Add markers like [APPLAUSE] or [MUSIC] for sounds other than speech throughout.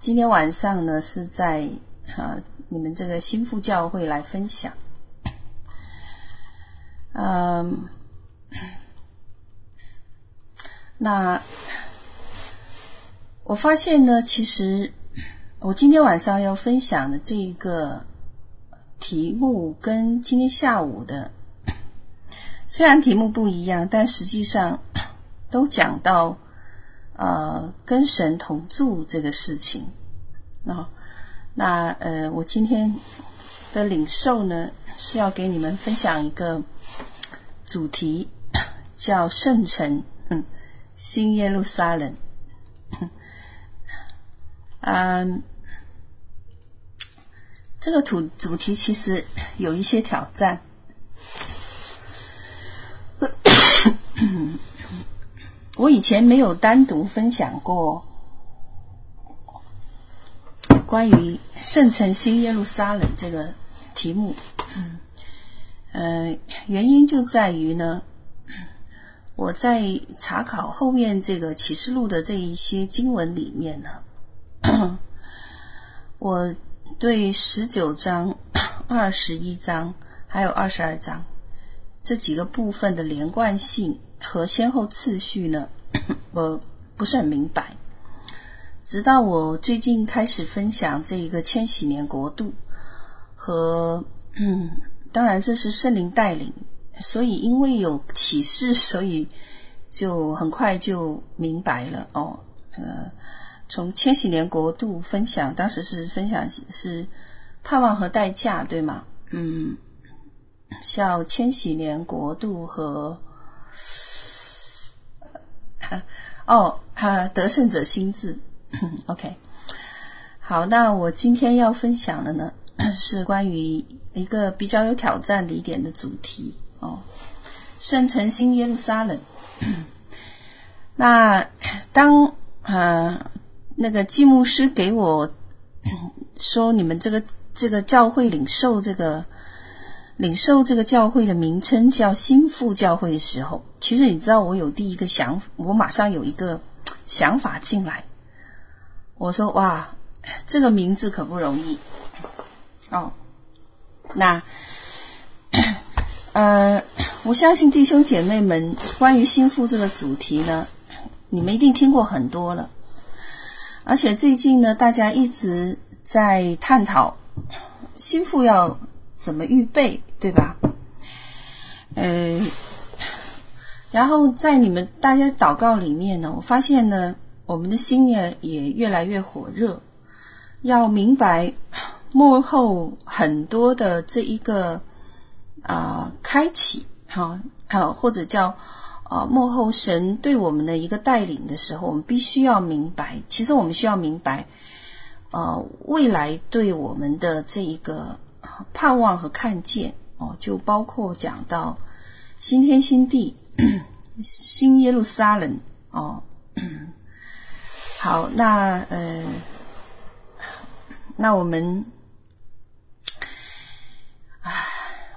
今天晚上呢是在啊你们这个新妇教会来分享，嗯，那我发现呢，其实我今天晚上要分享的这一个题目跟今天下午的虽然题目不一样，但实际上都讲到呃跟神同住这个事情。那那呃，我今天的领受呢是要给你们分享一个主题，[COUGHS] 叫圣城，嗯，新耶路撒冷。[COUGHS] 嗯。这个主主题其实有一些挑战，我以前没有单独分享过关于圣城新耶路撒冷这个题目，嗯，原因就在于呢，我在查考后面这个启示录的这一些经文里面呢，[COUGHS] 我。对十九章、二十一章还有二十二章这几个部分的连贯性和先后次序呢，我不是很明白。直到我最近开始分享这一个千禧年国度和，嗯，[CLEARS THROAT] 当然这是圣灵带领，所以因为有启示，所以就很快就明白了哦，呃。从千禧年国度分享，当时是分享是盼望和代价，对吗？嗯，[CLEARS THROAT] 像千禧年国度和哦，哈，得胜者心智，OK。好，那我今天要分享的呢，是关于一个比较有挑战的一点的主题哦，圣城新耶路撒冷。那当。呃那个季牧师给我说：“你们这个这个教会领受这个领受这个教会的名称叫新妇教会的时候，其实你知道我有第一个想，我马上有一个想法进来。我说：哇，这个名字可不容易哦。那呃，我相信弟兄姐妹们关于新妇这个主题呢，你们一定听过很多了。”而且最近呢，大家一直在探讨新妇要怎么预备，对吧？呃，然后在你们大家祷告里面呢，我发现呢，我们的心也也越来越火热，要明白幕后很多的这一个啊、开启，哈，好或者叫。啊，幕后神对我们的一个带领的时候，我们必须要明白，其实我们需要明白，呃，未来对我们的这一个盼望和看见哦，就包括讲到新天新地、[CLEARS THROAT] 新耶路撒冷哦。好，那呃，那我们，唉，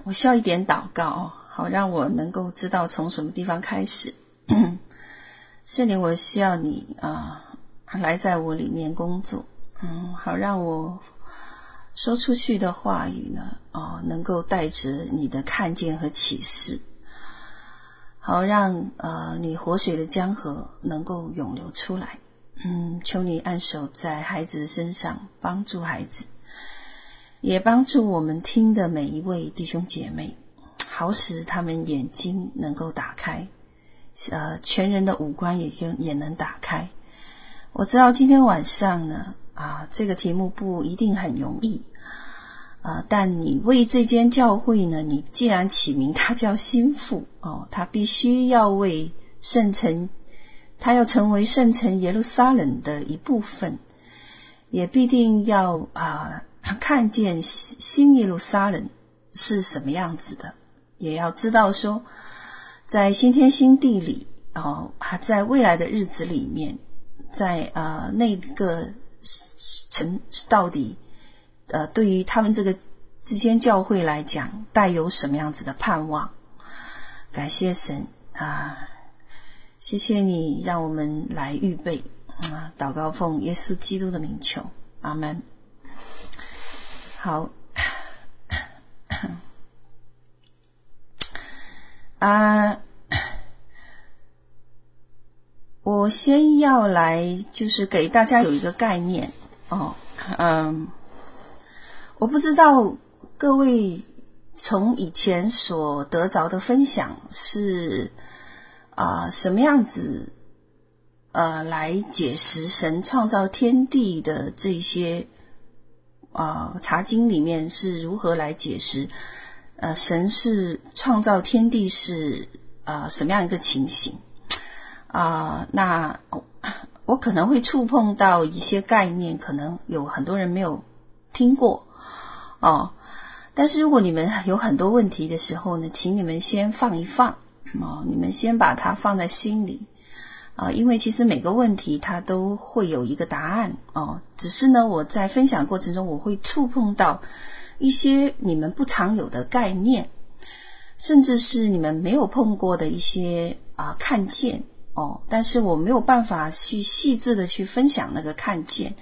我需要一点祷告。好，让我能够知道从什么地方开始。[CLEARS THROAT] 圣灵，我需要你啊，来在我里面工作。嗯，好，让我说出去的话语呢，啊，能够带着你的看见和启示。好，让呃你活水的江河能够涌流出来。嗯，求你按手在孩子的身上，帮助孩子，也帮助我们听的每一位弟兄姐妹。好使他们眼睛能够打开，呃，全人的五官也就也能打开。我知道今天晚上呢，啊，这个题目不一定很容易，啊，但你为这间教会呢，你既然起名它叫新妇哦，它必须要为圣城，它要成为圣城耶路撒冷的一部分，也必定要啊看见新耶路撒冷是什么样子的。也要知道说，在新天新地里哦，还在未来的日子里面，在呃那个城到底呃对于他们这个之间教会来讲，带有什么样子的盼望？感谢神啊，谢谢你让我们来预备，啊，祷告奉耶稣基督的名求，阿门。好，啊，我先要来，就是给大家有一个概念哦，嗯，我不知道各位从以前所得着的分享是。啊、什么样子呃来解释神创造天地的这些啊、呃、查经里面是如何来解释呃神是创造天地是啊、呃、什么样一个情形啊、那我可能会触碰到一些概念，可能有很多人没有听过哦。但是如果你们有很多问题的时候呢，请你们先放一放。哦，你们先把它放在心里啊，因为其实每个问题它都会有一个答案哦。只是呢，我在分享过程中，我会触碰到一些你们不常有的概念，甚至是你们没有碰过的一些啊看见哦。但是我没有办法去细致的去分享那个看见，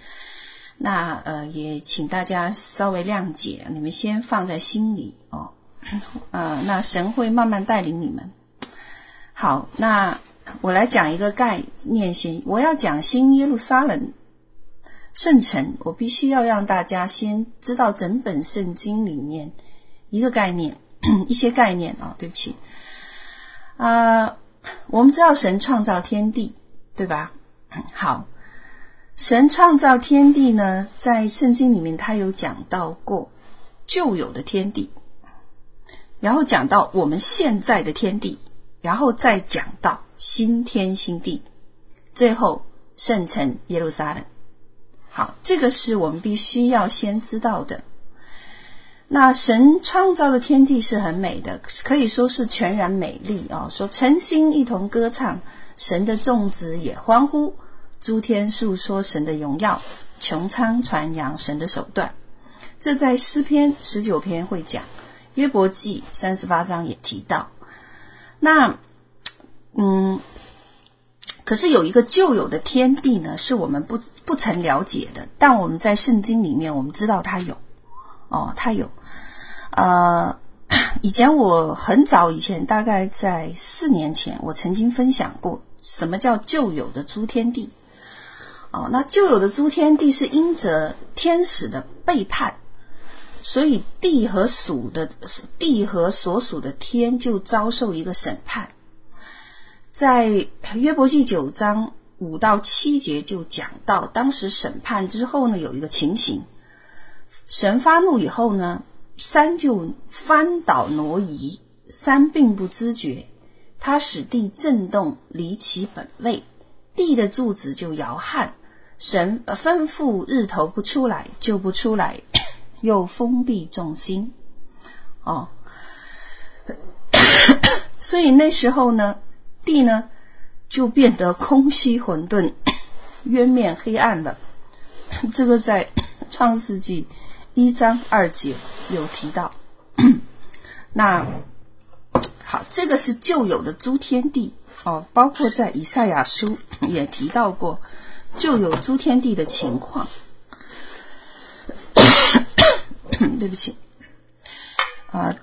那呃，也请大家稍微谅解，你们先放在心里哦。啊，那神会慢慢带领你们。好，那我来讲一个概念先。我要讲新耶路撒冷圣城，我必须要让大家先知道整本圣经里面一个概念，一些概念啊、哦。对不起，啊、我们知道神创造天地，对吧？好，神创造天地呢，在圣经里面他有讲到过旧有的天地，然后讲到我们现在的天地。然后再讲到新天新地，最后圣城耶路撒冷。好，这个是我们必须要先知道的。那神创造的天地是很美的，可以说是全然美丽啊！说晨星一同歌唱，神的众子也欢呼，诸天述说神的荣耀，穹苍传扬神的手段。这在诗篇十九篇会讲，约伯记三十八章也提到。那，嗯，可是有一个旧有的天地呢，是我们不不曾了解的，但我们在圣经里面，我们知道它有，哦，它有，呃，[COUGHS] 以前我很早以前，大概在四年前，我曾经分享过什么叫旧有的诸天地，哦，那旧有的诸天地是因着天使的背叛。所以地和属的地和所属的天就遭受一个审判，在约伯记九章五到七节就讲到，当时审判之后呢，有一个情形，神发怒以后呢，山就翻倒挪移，山并不知觉，他使地震动离其本位，地的柱子就摇撼，神吩咐日头不出来就不出来。[COUGHS] 又封闭众星，哦，[COUGHS] 所以那时候呢，地呢就变得空虚混沌，[COUGHS] 渊面黑暗了。这个在创世纪一章二节有提到。那好，这个是旧有的诸天地哦，包括在以赛亚书也提到过就有诸天地的情况。[COUGHS] 对不起，啊，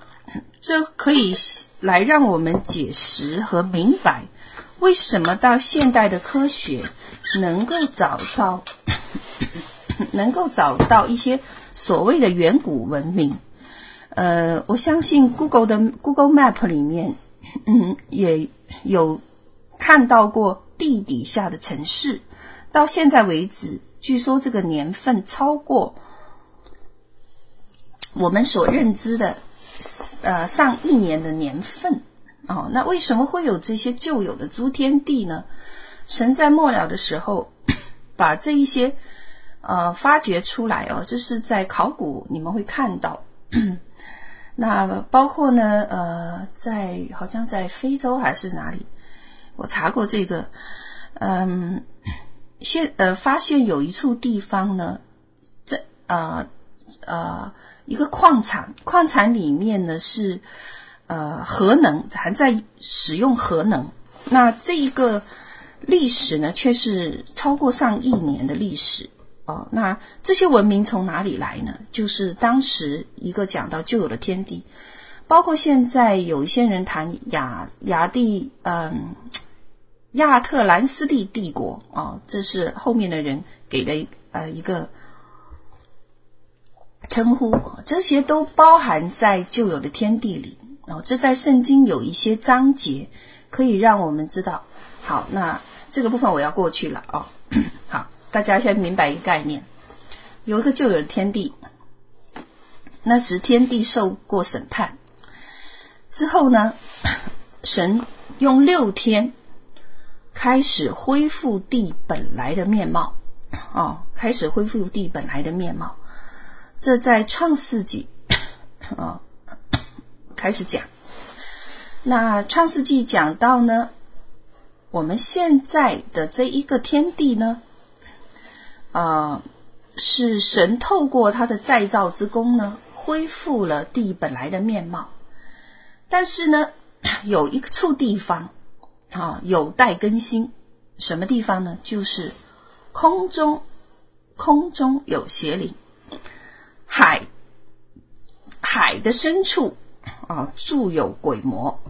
这可以来让我们解释和明白，为什么到现代的科学能够找到，[COUGHS] 能够找到一些所谓的远古文明。呃，我相信 Google 的 Google Map 里面，嗯，[COUGHS] 也有看到过地底下的城市。到现在为止，据说这个年份超过。我们所认知的，呃，上亿年的年份哦，那为什么会有这些旧有的诸天地呢？神在末了的时候，[COUGHS] 把这一些呃发掘出来哦，就是在考古你们会看到，[COUGHS] 那包括呢呃，在好像在非洲还是哪里，我查过这个，嗯，现呃发现有一处地方呢，这呃呃。一个矿产，矿产里面呢是呃核能，还在使用核能。那这一个历史呢却是超过上亿年的历史哦。那这些文明从哪里来呢？就是当时一个讲到旧有的天地，包括现在有一些人谈亚亚地，嗯，亚特兰斯蒂帝国哦，这是后面的人给的呃一个称呼，这些都包含在旧有的天地里。哦，这在圣经有一些章节可以让我们知道。好，那这个部分我要过去了哦。[CLEARS THROAT] 好，大家先明白一个概念，有一个旧有的天地，那时天地受过审判之后呢，神用六天开始恢复地本来的面貌。哦，开始恢复地本来的面貌。这在创世纪啊。开始讲，那创世纪讲到呢，我们现在的这一个天地呢，呃，是神透过他的再造之功呢，恢复了地本来的面貌。但是呢，有一处地方啊，有待更新。什么地方呢？就是空中，空中有邪灵，海，海的深处。啊，住有鬼魔。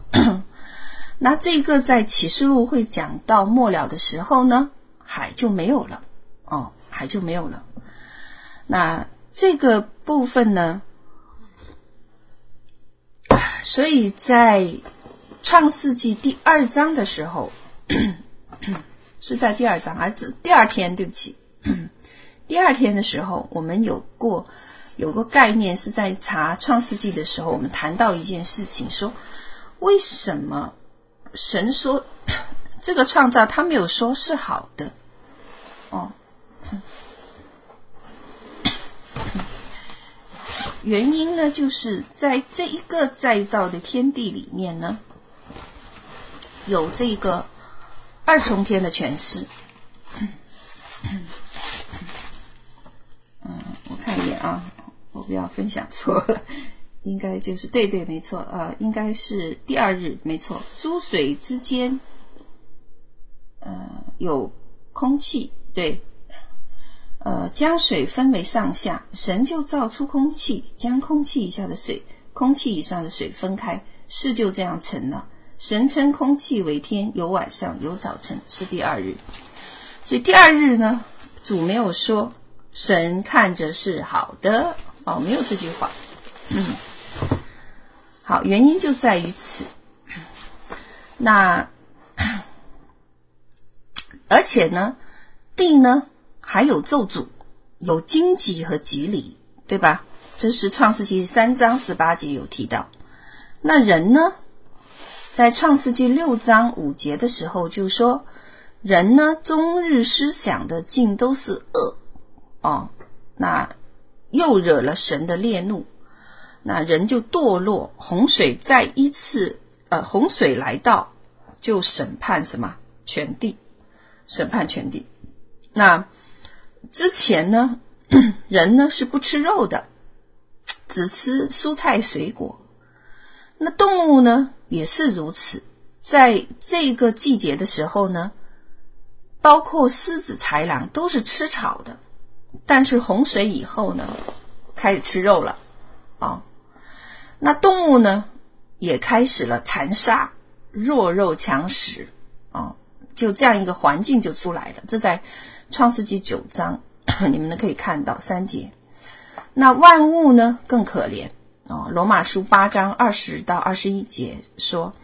那这个在启示录会讲到末了的时候呢，海就没有了。哦，海就没有了。那这个部分呢，所以在创世纪第二章的时候，[COUGHS] 是在第二章还是第二天？对不起，[COUGHS] 第二天的时候，我们有过。有个概念是在查创世纪的时候，我们谈到一件事情，说为什么神说 [COUGHS] 这个创造他没有说是好的哦？原因呢，就是在这一个再造的天地里面呢，有这个二重天的诠释。嗯，我看一眼啊。我不要分享错了，[LAUGHS] 应该就是对对没错，呃，应该是第二日没错。诸水之间，呃，有空气，对，呃，将水分为上下，神就造出空气，将空气以下的水、空气以上的水分开，事就这样成了。神称空气为天，有晚上，有早晨，是第二日。所以第二日呢，主没有说，神看着是好的。哦，没有这句话。嗯，好，原因就在于此。那 [CLEARS THROAT] 而且呢，地呢还有咒诅，有荆棘和蒺藜，对吧？这是创世纪三章十八节有提到。那人呢，在创世纪六章五节的时候就说，人呢终日思想的尽都是恶。哦，那。又惹了神的烈怒，那人就堕落。洪水再一次，呃，洪水来到，就审判什么？全地，审判全地。那之前呢，[CLEARS THROAT] 人呢是不吃肉的，只吃蔬菜水果。那动物呢也是如此，在这个季节的时候呢，包括狮子、豺狼都是吃草的。但是洪水以后呢，开始吃肉了啊。那动物呢，也开始了残杀，弱肉强食啊。就这样一个环境就出来了。这在创世纪九章，[COUGHS] 你们呢可以看到三节。那万物呢更可怜啊。罗马书八章二十到二十一节说：“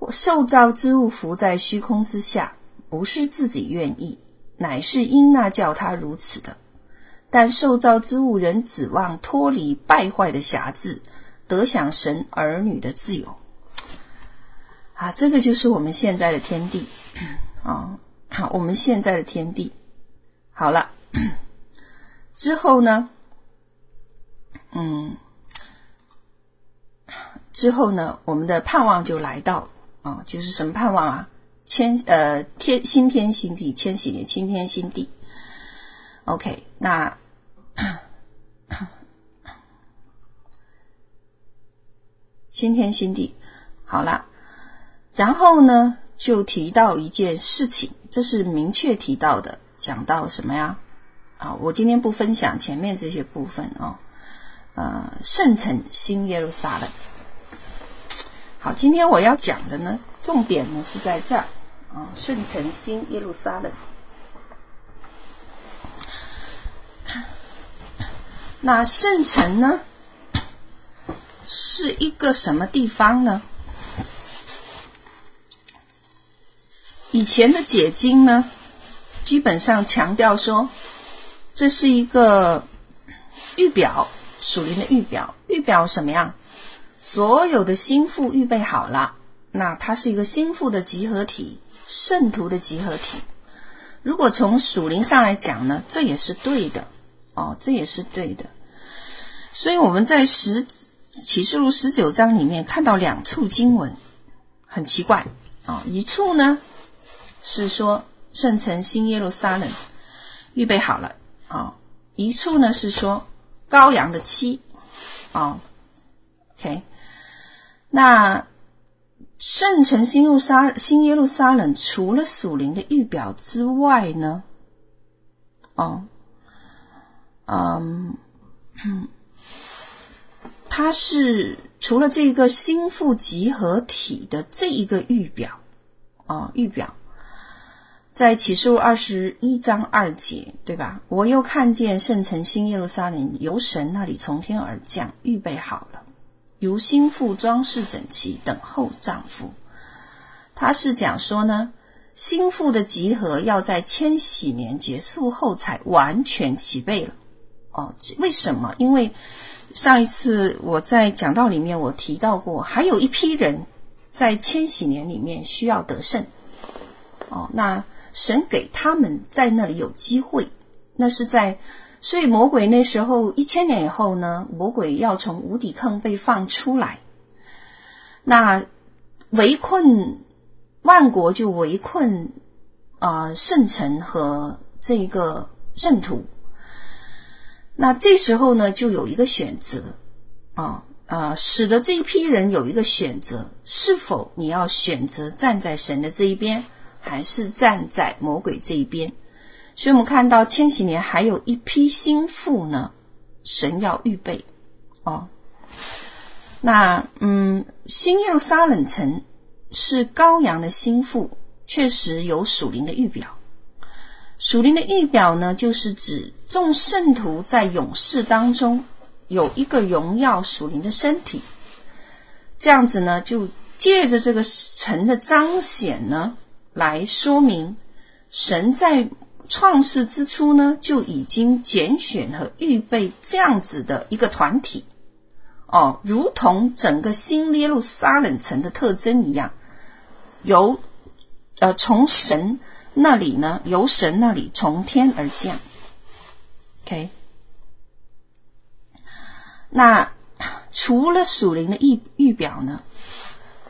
我受造之物伏在虚空之下，不是自己愿意，乃是因那叫他如此的。”但受造之物仍指望脱离败坏的辖制，得享神儿女的自由。啊，这个就是我们现在的天地啊！好，我们现在的天地好了 [COUGHS] 之后呢，嗯，之后呢，我们的盼望就来到啊，就是什么盼望啊？千呃天新天新地，千禧年新天新地。OK，那 [COUGHS] 新天新地好了，然后呢，就提到一件事情，这是明确提到的，讲到什么呀？啊，我今天不分享前面这些部分啊，呃，圣城新耶路撒冷。好，今天我要讲的呢，重点呢是在这儿啊，圣城新耶路撒冷。那圣城呢，是一个什么地方呢？以前的解经呢，基本上强调说，这是一个预表，属灵的预表，预表什么样？所有的心腹预备好了，那它是一个心腹的集合体，圣徒的集合体。如果从属灵上来讲呢，这也是对的哦，这也是对的。所以我们在十启示录十九章里面看到两处经文，很奇怪啊、一处呢是说圣城新耶路撒冷预备好了啊、一处呢是说羔羊的妻啊。OK，那圣城新路撒新耶路撒冷除了属灵的预表之外呢？哦，嗯，它是除了这个心腹集合体的这一个预表哦，预表在启示录二十一章二节，对吧？我又看见圣城新耶路撒冷由神那里从天而降，预备好了。如新妇装饰整齐，等候丈夫。他是讲说呢，心腹的集合要在千禧年结束后才完全齐备了。哦，为什么？因为上一次我在讲道里面我提到过，还有一批人在千禧年里面需要得胜。哦，那神给他们在那里有机会，那是在。所以魔鬼那时候一千年以后呢，魔鬼要从无底坑被放出来，那围困万国就围困啊、圣城和这一个圣徒。那这时候呢，就有一个选择啊啊，使得这一批人有一个选择：是否你要选择站在神的这一边，还是站在魔鬼这一边？所以我们看到千禧年还有一批心腹呢，神要预备哦。那嗯，新耶路撒冷城是羔羊的心腹，确实有属灵的预表。属灵的预表呢，就是指众圣徒在勇士当中有一个荣耀属灵的身体。这样子呢，就借着这个城的彰显呢，来说明神在。创世之初呢，就已经拣选和预备这样子的一个团体哦，如同整个新耶路撒冷城的特征一样，由呃从神那里呢，由神那里从天而降。OK，那除了属灵的预预表呢，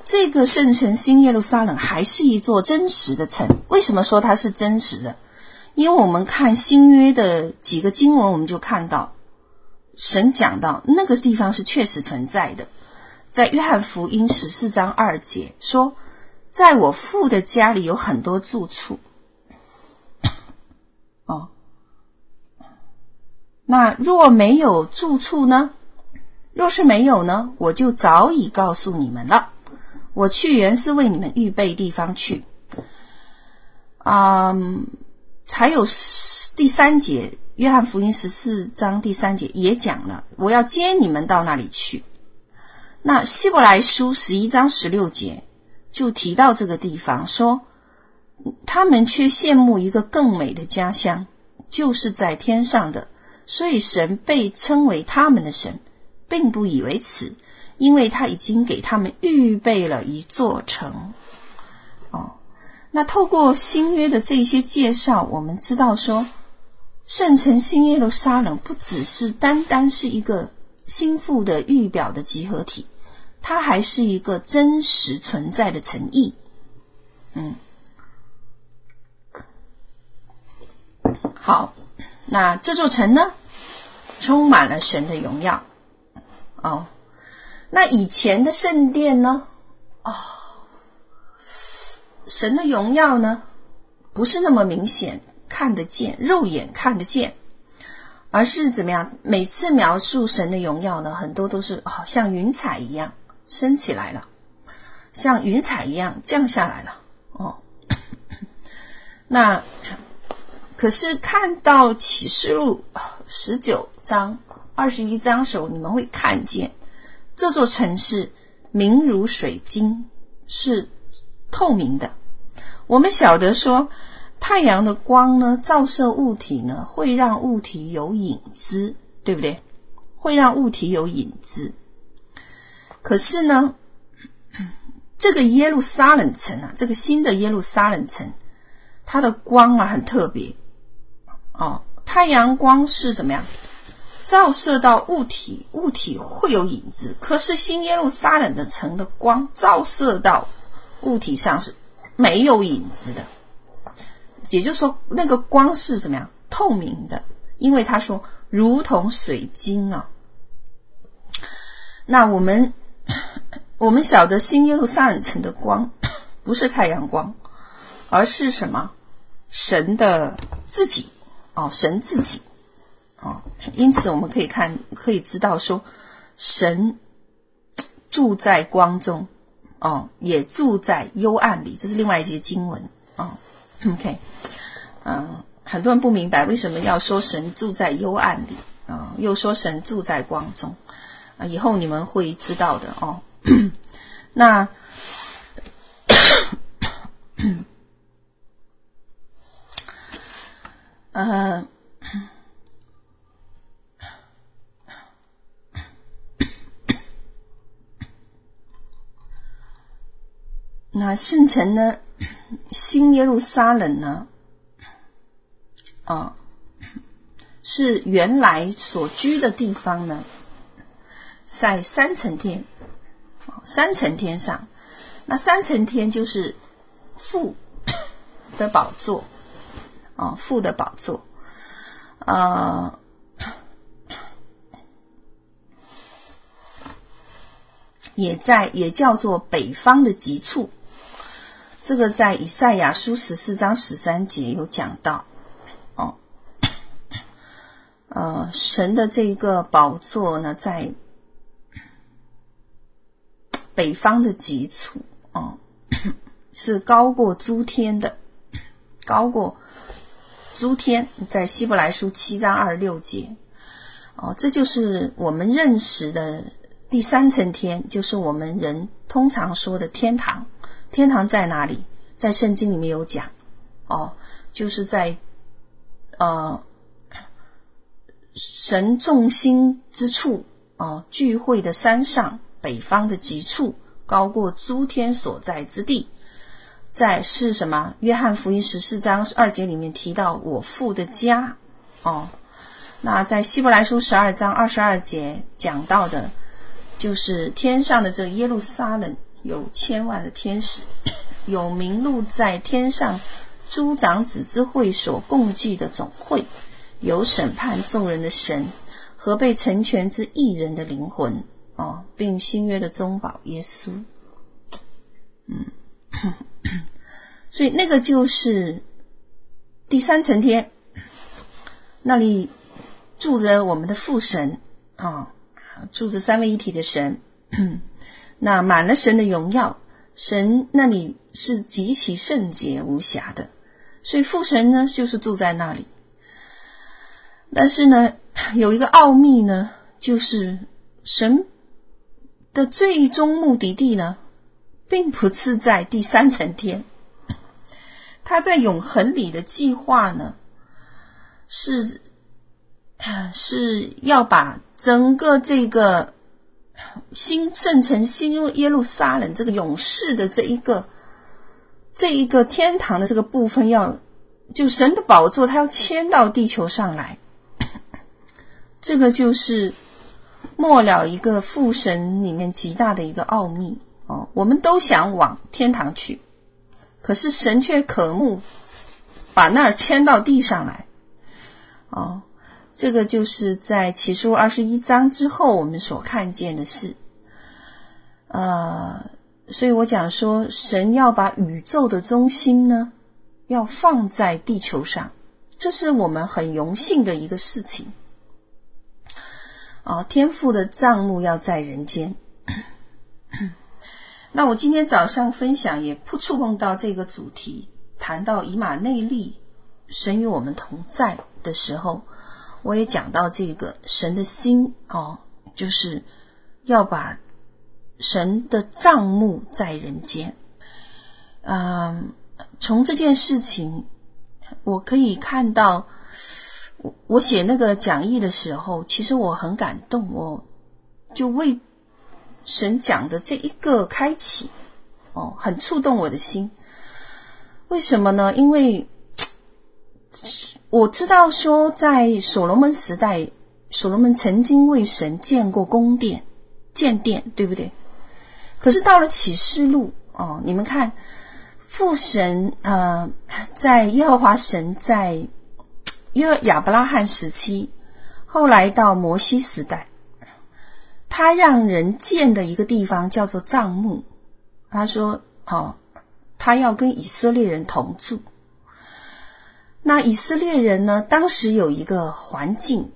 这个圣城新耶路撒冷还是一座真实的城。为什么说它是真实的？因为我们看新约的几个经文，我们就看到神讲到那个地方是确实存在的。在约翰福音十四章二节说：“在我父的家里有很多住处。”哦，那若没有住处呢？若是没有呢？我就早已告诉你们了。我去原是为你们预备地方去。嗯。还有第三节，约翰福音十四章第三节也讲了，我要接你们到那里去。那希伯来书十一章十六节就提到这个地方，说他们却羡慕一个更美的家乡，就是在天上的。所以神被称为他们的神，并不以为耻，因为他已经给他们预备了一座城。那透过新约的这些介绍，我们知道说，圣城新耶路撒冷不只是单单是一个心腹的预表的集合体，它还是一个真实存在的城邑。嗯，好，那这座城呢，充满了神的荣耀。哦，那以前的圣殿呢？哦。神的荣耀呢，不是那么明显看得见，肉眼看得见，而是怎么样？每次描述神的荣耀呢，很多都是好像云彩一样升起来了，像云彩一样降下来了。哦，[COUGHS] 那可是看到启示录十九章、二十一章的时候，你们会看见这座城市明如水晶，是透明的。我们晓得说，太阳的光呢，照射物体呢，会让物体有影子，对不对？会让物体有影子。可是呢，[CLEARS THROAT] 这个耶路撒冷城啊，这个新的耶路撒冷城，它的光啊很特别哦。太阳光是怎么样？照射到物体，物体会有影子。可是新耶路撒冷的城的光照射到物体上是。没有影子的，也就是说，那个光是怎么样？透明的，因为他说如同水晶啊。那我们 [COUGHS] 我们晓得新耶路撒冷城的光不是太阳光，而是什么？神的自己哦，神自己哦。因此我们可以看，可以知道说，神住在光中。哦，也住在幽暗里，这是另外一节经文哦。OK，嗯，很多人不明白为什么要说神住在幽暗里啊，又说神住在光中啊，以后你们会知道的哦。[COUGHS] 那，[COUGHS] 呃。那圣城呢？[COUGHS] 新耶路撒冷呢？啊，是原来所居的地方呢，在三层天，三层天上。那三层天就是父的宝座，啊，父的宝座，啊，也在也叫做北方的极处。这个在以赛亚书十四章十三节有讲到，哦，呃，神的这一个宝座呢，在北方的极处，哦，[COUGHS] 是高过诸天的，高过诸天，在希伯来书七章二十六节，哦，这就是我们认识的第三层天，就是我们人通常说的天堂。天堂在哪里？在圣经里面有讲，哦，就是在呃神众星之处，哦，聚会的山上，北方的极处，高过诸天所在之地。在是什么？约翰福音十四章二节里面提到我父的家，哦，那在希伯来书十二章二十二节讲到的，就是天上的这个耶路撒冷。有千万的天使，有名录在天上诸长子之会所共聚的总会，有审判众人的神和被成全之义人的灵魂哦，并新约的中保耶稣。嗯，所以那个就是第三层天，那里住着我们的父神啊，住着三位一体的神。那满了神的荣耀，神那里是极其圣洁无瑕的，所以父神呢就是住在那里。但是呢，有一个奥秘呢，就是神的最终目的地呢，并不是在第三层天，他在永恒里的计划呢，是是要把整个这个。新圣城、新耶路撒冷这个勇士的这一个、这一个天堂的这个部分要，就神的宝座，他要迁到地球上来。这个就是末了一个父神里面极大的一个奥秘哦。我们都想往天堂去，可是神却渴慕把那儿迁到地上来哦。这个就是在启示录二十一章之后，我们所看见的事。呃，所以我讲说，神要把宇宙的中心呢，要放在地球上，这是我们很荣幸的一个事情。啊，天父的帐幕要在人间。[COUGHS] 那我今天早上分享也不触碰到这个主题，谈到以马内利，神与我们同在的时候，我也讲到这个神的心哦，就是要把神的账目在人间。嗯，从这件事情，我可以看到，我我写那个讲义的时候，其实我很感动，我就为。神讲的这一个开启，哦，很触动我的心。为什么呢？因为我知道说，在所罗门时代，所罗门曾经为神建过宫殿、建殿，对不对？可是到了启示录，哦，你们看，父神呃，在耶和华神在约亚伯拉罕时期，后来到摩西时代。他让人建的一个地方叫做帐幕。他说：“哦，他要跟以色列人同住。那以色列人呢？当时有一个环境，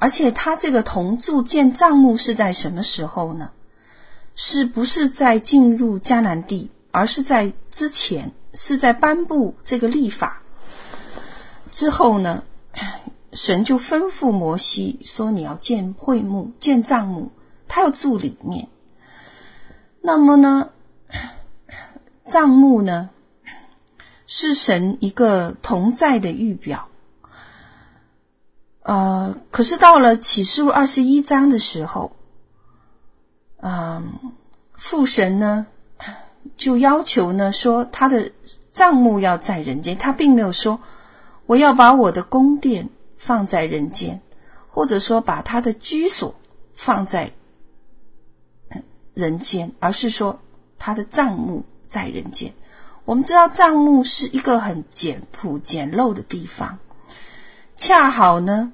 而且他这个同住建帐幕是在什么时候呢？是不是在进入迦南地，而是在之前，是在颁布这个立法之后呢？神就吩咐摩西说：你要建会幕，建帐幕。”他要住里面，那么呢，帐幕呢，是神一个同在的预表。呃，可是到了启示录二十一章的时候，嗯、呃，父神呢就要求呢说他的帐幕要在人间，他并没有说我要把我的宫殿放在人间，或者说把他的居所放在。人间，而是说他的帐幕在人间。我们知道帐幕是一个很简朴简陋的地方，恰好呢，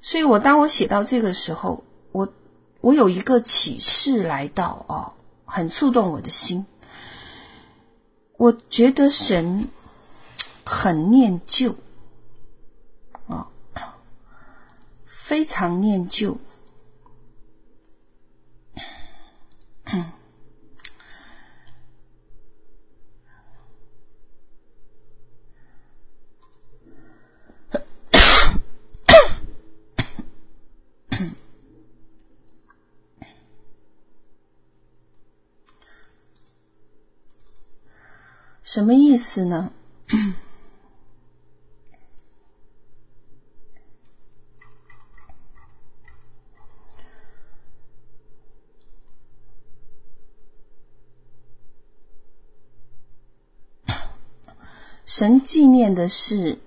所以我当我写到这个时候，我我有一个启示来到哦，很触动我的心。我觉得神很念旧啊，非常念旧。什么意思呢？[COUGHS] 神纪念的是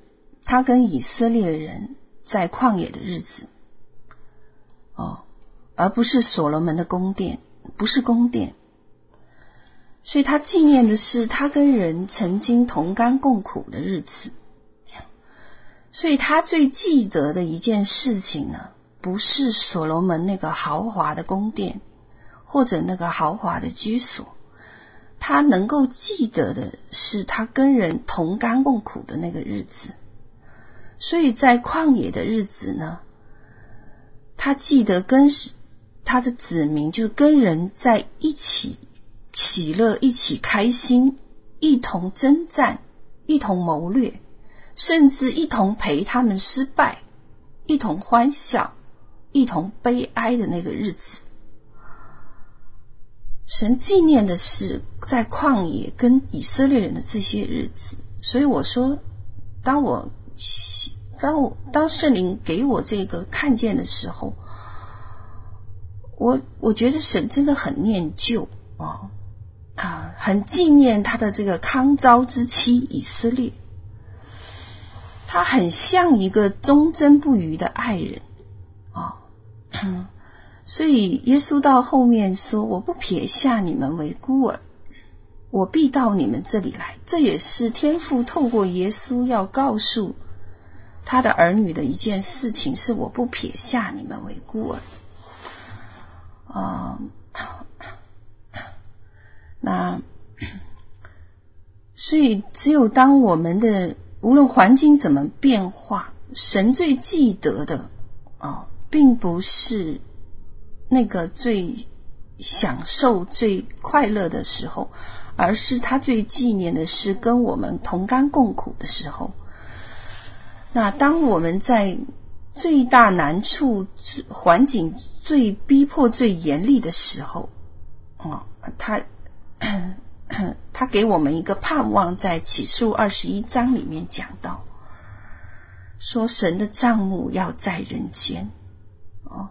他跟以色列人在旷野的日子，哦，而不是所罗门的宫殿，不是宫殿。所以他纪念的是他跟人曾经同甘共苦的日子，所以他最记得的一件事情呢，不是所罗门那个豪华的宫殿或者那个豪华的居所，他能够记得的是他跟人同甘共苦的那个日子。所以在旷野的日子呢，他记得跟他的子民就跟人在一起。喜乐，一起开心，一同征战，一同谋略，甚至一同陪他们失败，一同欢笑，一同悲哀的那个日子。神纪念的是在旷野跟以色列人的这些日子。所以我说，当我当我当圣灵给我这个看见的时候，我我觉得神真的很念旧啊。啊，很纪念他的这个康昭之妻以色列，他很像一个忠贞不渝的爱人啊。[CLEARS THROAT] 所以耶稣到后面说：“我不撇下你们为孤儿，我必到你们这里来。”这也是天父透过耶稣要告诉他的儿女的一件事情：是我不撇下你们为孤儿啊。那 [COUGHS] 所以，只有当我们的无论环境怎么变化，神最记得的啊、并不是那个最享受、最快乐的时候，而是他最纪念的是跟我们同甘共苦的时候。那当我们在最大难处、环境最逼迫、最严厉的时候，啊、哦，他。[COUGHS] 他给我们一个盼望，在启示二十一章里面讲到，说神的账目要在人间。哦，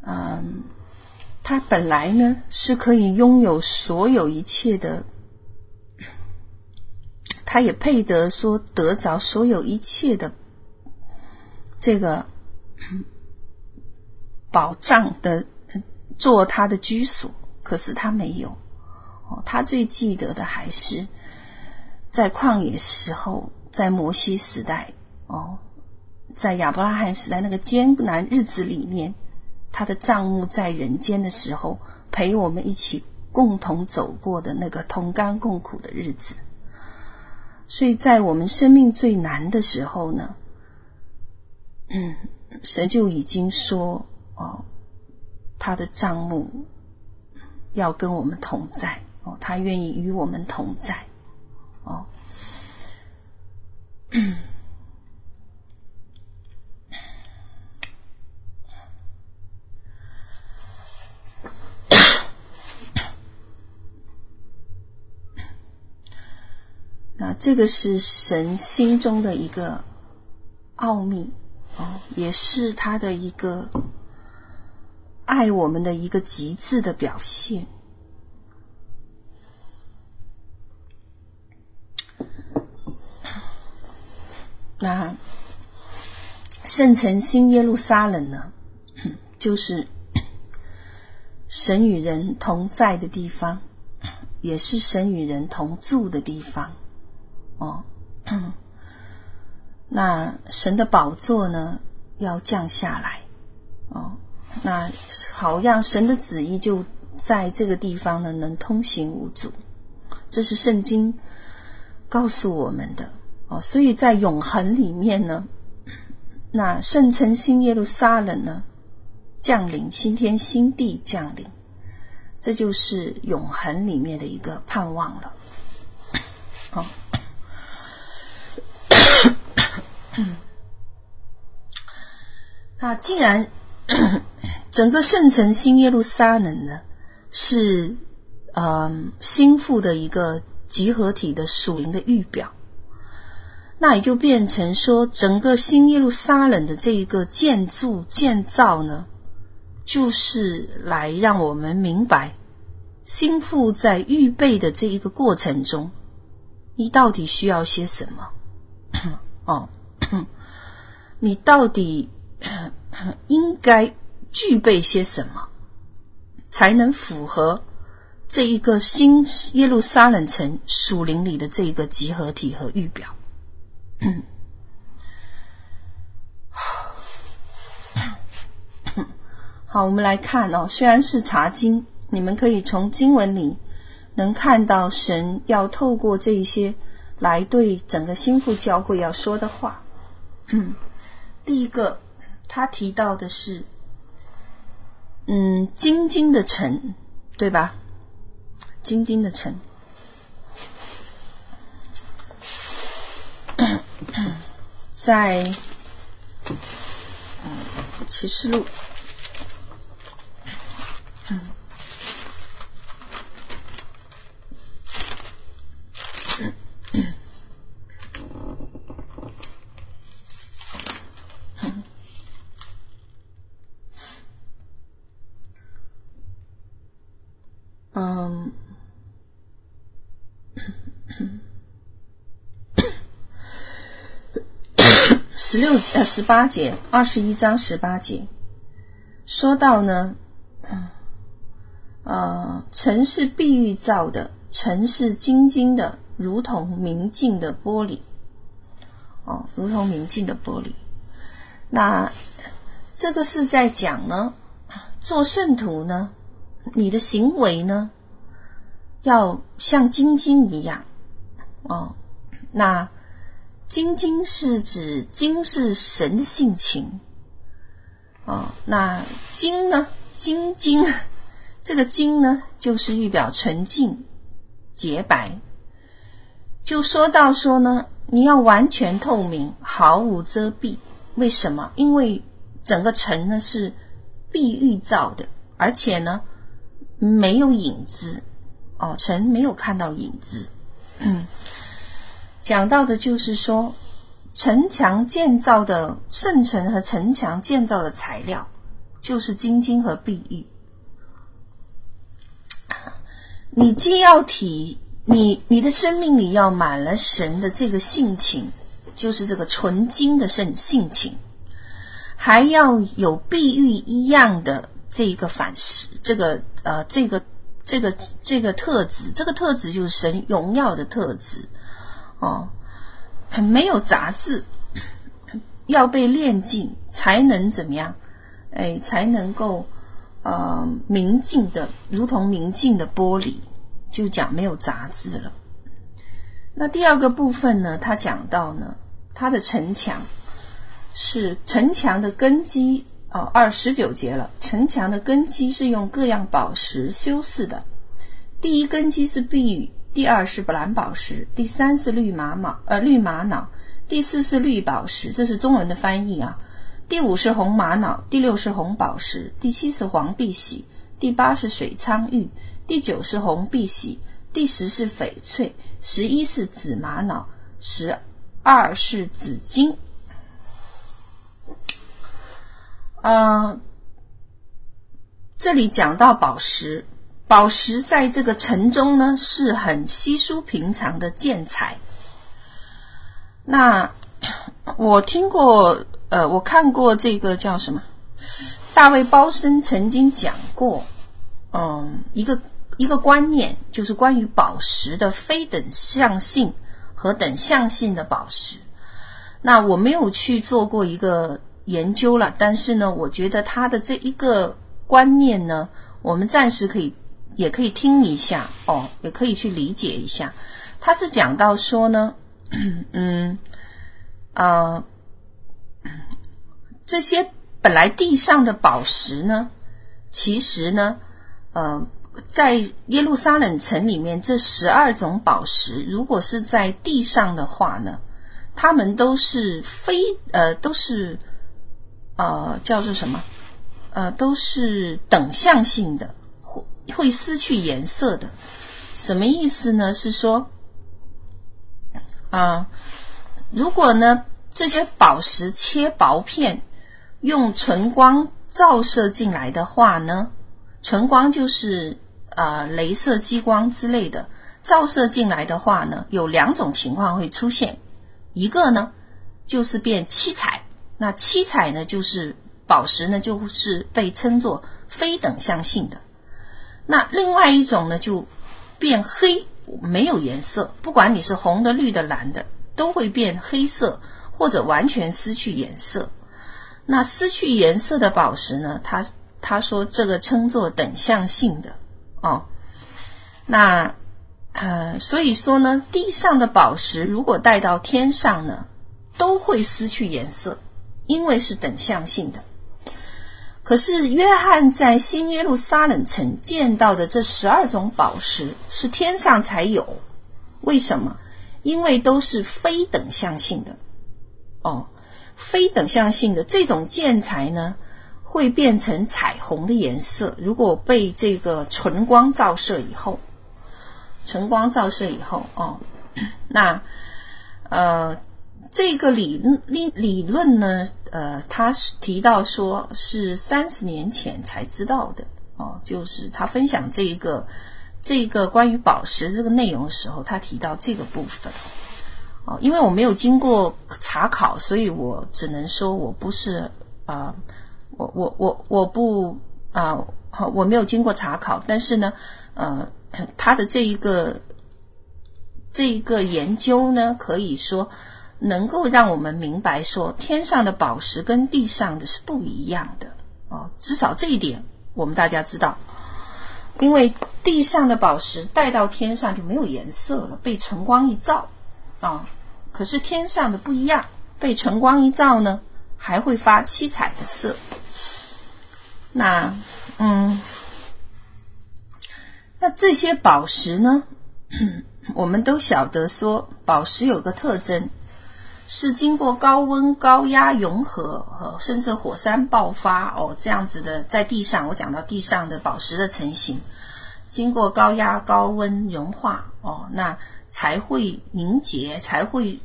嗯，他本来呢是可以拥有所有一切的，他也配得说得着所有一切的这个保障的，做他的居所，可是他没有。他最记得的还是在旷野时候，在摩西时代，哦，在亚伯拉罕时代那个艰难日子里面，他的帐幕在人间的时候，陪我们一起共同走过的那个同甘共苦的日子。所以在我们生命最难的时候呢，嗯，神就已经说，哦，他的帐幕要跟我们同在。哦，他愿意与我们同在。哦，那这个是神心中的一个奥秘哦，也是他的一个爱我们的一个极致的表现。那圣城新耶路撒冷呢，[COUGHS] 就是神与人同在的地方，也是神与人同住的地方。哦，[COUGHS] 那神的宝座呢，要降下来。哦，那好让神的旨意就在这个地方呢，能通行无阻。这是圣经告诉我们的。所以在永恒里面呢，那圣城新耶路撒冷呢降临，新天新地降临，这就是永恒里面的一个盼望了。好，那既然整个圣城新耶路撒冷呢是嗯心腹的一个集合体的属灵的预表。那也就变成说，整个新耶路撒冷的这一个建筑建造呢，就是来让我们明白，心腹在预备的这一个过程中，你到底需要些什么？[COUGHS] 哦，[COUGHS] 你到底应该具备些什么，才能符合这一个新耶路撒冷城属灵里的这一个集合体和预表？嗯，[COUGHS] 好，我们来看哦。虽然是查经，你们可以从经文里能看到神要透过这一些来对整个新妇教会要说的话。嗯，[COUGHS] 第一个他提到的是，嗯，精金的城，对吧？晶晶的城。在嗯启示录，嗯嗯。十六呃十八节，二十一章十八节，说到呢，呃，城是碧玉造的，城是晶晶的，如同明镜的玻璃，哦，如同明镜的玻璃。那这个是在讲呢，做圣徒呢，你的行为呢，要像晶晶一样哦。那精金是指金是神的性情哦。那金呢？金金 [LAUGHS] 这个金呢，就是预表纯净洁白。就说到说呢，你要完全透明，毫无遮蔽。为什么？因为整个尘呢是碧玉造的，而且呢没有影子哦，尘没有看到影子。嗯，讲到的就是说，城墙建造的圣城和城墙建造的材料就是金金和碧玉。你既要体。你你的生命里要满了神的这个性情，就是这个纯金的圣性情，还要有碧玉一样的这个反噬，这个呃这个这个这个特质，这个特质就是神荣耀的特质哦，没有杂质，要被炼净才能怎么样？哎，才能够呃明净的，如同明净的玻璃。就讲没有杂质了。那第二个部分呢，他讲到呢，他的城墙是城墙的根基啊，二十九节了。城墙的根基是用各样宝石修饰的。第一根基是碧玉，第二是蓝宝石，第三是绿玛瑙，呃，绿玛瑙，第四是绿宝石，这是中文的翻译啊。第五是红玛瑙，第六是红宝石，第七是黄碧玺，第八是水苍玉。第九是红碧玺，第十是翡翠，十一是紫玛瑙，十二是紫金。呃，这里讲到宝石，宝石在这个城中呢是很稀疏平常的建材。那我听过，呃，我看过这个叫什么？大卫包森曾经讲过，嗯，一个。一个观念就是关于宝石的非等向性和等向性的宝石。那我没有去做过一个研究了，但是呢，我觉得他的这一个观念呢，我们暂时可以也可以听一下哦，也可以去理解一下。他是讲到说呢，[CLEARS THROAT] 嗯啊、这些本来地上的宝石呢，其实呢，呃。在耶路撒冷城里面，这十二种宝石，如果是在地上的话呢，它们都是非呃都是呃叫做什么呃都是等向性的，会失去颜色的。什么意思呢？是说啊、如果呢这些宝石切薄片，用纯光照射进来的话呢？纯光就是呃，镭射激光之类的照射进来的话呢，有两种情况会出现。一个呢，就是变七彩，那七彩呢，就是宝石呢，就是被称作非等向性的。那另外一种呢，就变黑，没有颜色，不管你是红的、绿的、蓝的，都会变黑色，或者完全失去颜色。那失去颜色的宝石呢，它。他说：“这个称作等向性的哦，那呃，所以说呢，地上的宝石如果带到天上呢，都会失去颜色，因为是等向性的。可是约翰在新耶路撒冷城见到的这十二种宝石是天上才有，为什么？因为都是非等向性的哦，非等向性的这种建材呢。”会变成彩虹的颜色，如果被这个纯光照射以后，纯光照射以后哦，那呃这个理论理理论呢，呃他是提到说是三十年前才知道的哦，就是他分享这一个这个关于宝石这个内容的时候，他提到这个部分哦，因为我没有经过查考，所以我只能说我不是啊。我我我我不啊，好，我没有经过查考，但是呢，呃，他的这一个这一个研究呢，可以说能够让我们明白说，天上的宝石跟地上的是不一样的啊，至少这一点我们大家知道。因为地上的宝石带到天上就没有颜色了，被晨光一照啊。可是天上的不一样，被晨光一照呢，还会发七彩的色。那嗯，那这些宝石呢，[COUGHS] 我们都晓得说，宝石有个特征。是经过高温、高压融合，甚至火山爆发哦，这样子的在地上，我讲到地上的宝石的成型，经过高压、高温融化哦，那才会凝结，才会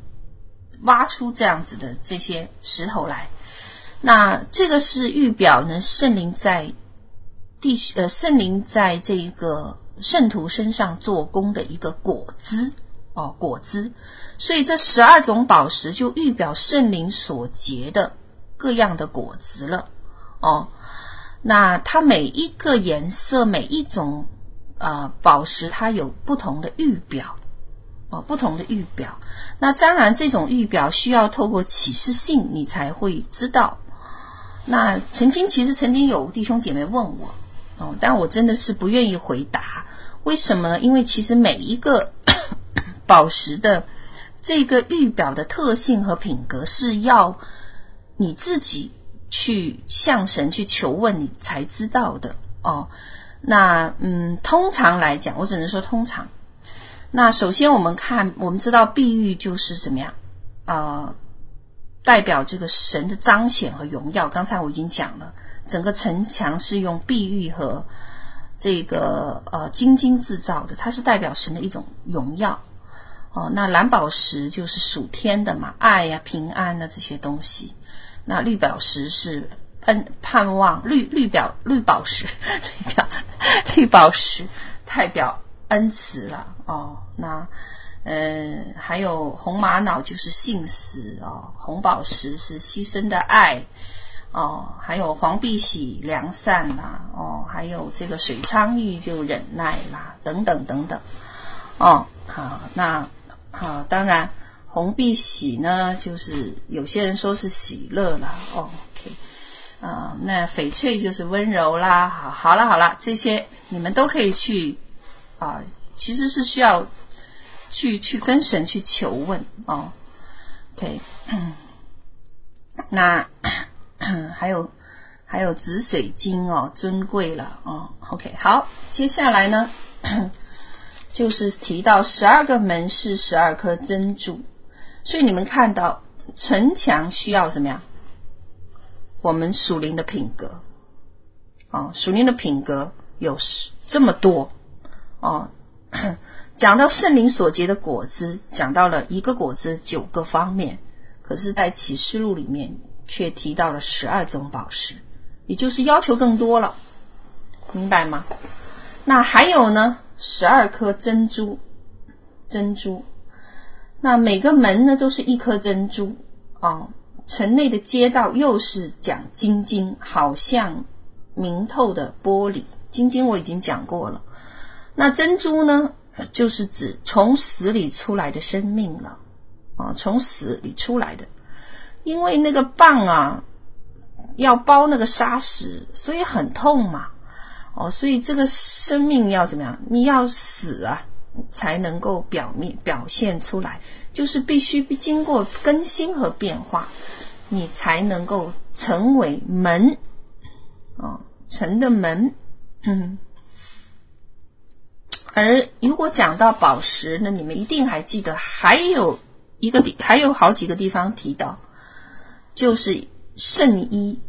挖出这样子的这些石头来。那这个是预表呢，圣灵在地呃，圣灵在这一个圣徒身上做工的一个果子哦，果子。所以这十二种宝石就预表圣灵所结的各样的果子了哦。那它每一个颜色，每一种呃宝石，它有不同的预表哦，不同的预表。那当然，这种预表需要透过启示性，你才会知道。那曾经其实曾经有弟兄姐妹问我哦，但我真的是不愿意回答。为什么呢？因为其实每一个 [COUGHS] 宝石的。这个玉表的特性和品格是要你自己去向神去求问，你才知道的哦。那嗯，通常来讲，我只能说通常。那首先我们看，我们知道碧玉就是怎么样啊、呃，代表这个神的彰显和荣耀。刚才我已经讲了，整个城墙是用碧玉和这个呃金金制造的，它是代表神的一种荣耀。哦，那蓝宝石就是属天的嘛，爱呀、平安啊这些东西。那绿宝石是恩盼望，绿绿表绿宝石，[LAUGHS] 绿表绿宝石代表恩慈了。哦，那呃还有红玛瑙就是信实哦，红宝石是牺牲的爱哦，还有黄碧玺良善啦，哦，还有这个水苍玉就忍耐啦，等等等等。哦，好，那。好，当然红碧玺呢，就是有些人说是喜乐啦。哦，OK，啊、那翡翠就是温柔啦。好，好了好了，这些你们都可以去啊、其实是需要去去跟神去求问哦。OK，那 [CLEARS THROAT] 还有还有紫水晶哦，尊贵了哦。OK，好，接下来呢？就是提到十二个门是十二颗珍珠，所以你们看到城墙需要什么呀？我们属灵的品格哦，属灵的品格有这么多哦。[CLEARS THROAT] 讲到圣灵所结的果子，讲到了一个果子九个方面，可是，在启示录里面却提到了十二种宝石，也就是要求更多了，明白吗？那还有呢？十二颗珍珠，珍珠。那每个门呢，都是一颗珍珠啊。城内的街道又是讲晶晶，好像明透的玻璃。晶晶我已经讲过了。那珍珠呢，就是指从死里出来的生命了啊，从死里出来的。因为那个棒啊，要包那个砂石，所以很痛嘛。哦，所以这个生命要怎么样？你要死啊，才能够表面表现出来，就是必须经过更新和变化，你才能够成为门哦，成的门。嗯，而如果讲到宝石，那你们一定还记得，还有一个地，还有好几个地方提到，就是圣衣。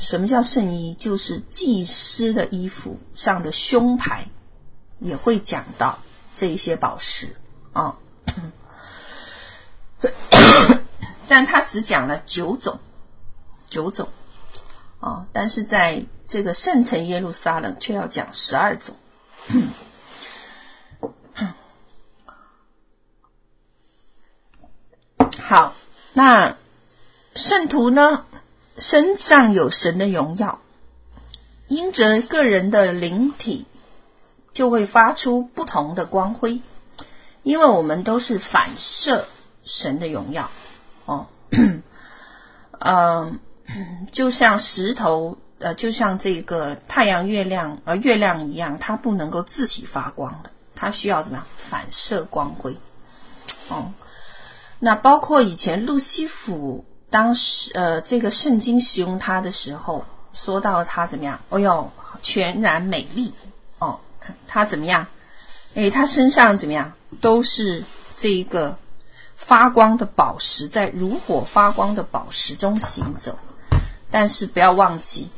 什么叫圣衣？就是祭司的衣服上的胸牌也会讲到这一些宝石啊，[COUGHS] 但他只讲了九种，九种啊，但是在这个圣城耶路撒冷却要讲十二种。[COUGHS] 好，那圣徒呢？身上有神的荣耀，因着个人的灵体就会发出不同的光辉，因为我们都是反射神的荣耀哦。嗯 [CLEARS THROAT] [COUGHS] 就像石头呃，就像这个太阳、月亮呃月亮一样，它不能够自己发光的，它需要怎么样反射光辉？哦，那包括以前路西弗当时呃这个圣经形容他的时候，说到他怎么样？哦哟，全然美丽哦，他怎么样？诶，他身上怎么样？都是这一个发光的宝石，在如火发光的宝石中行走。但是不要忘记，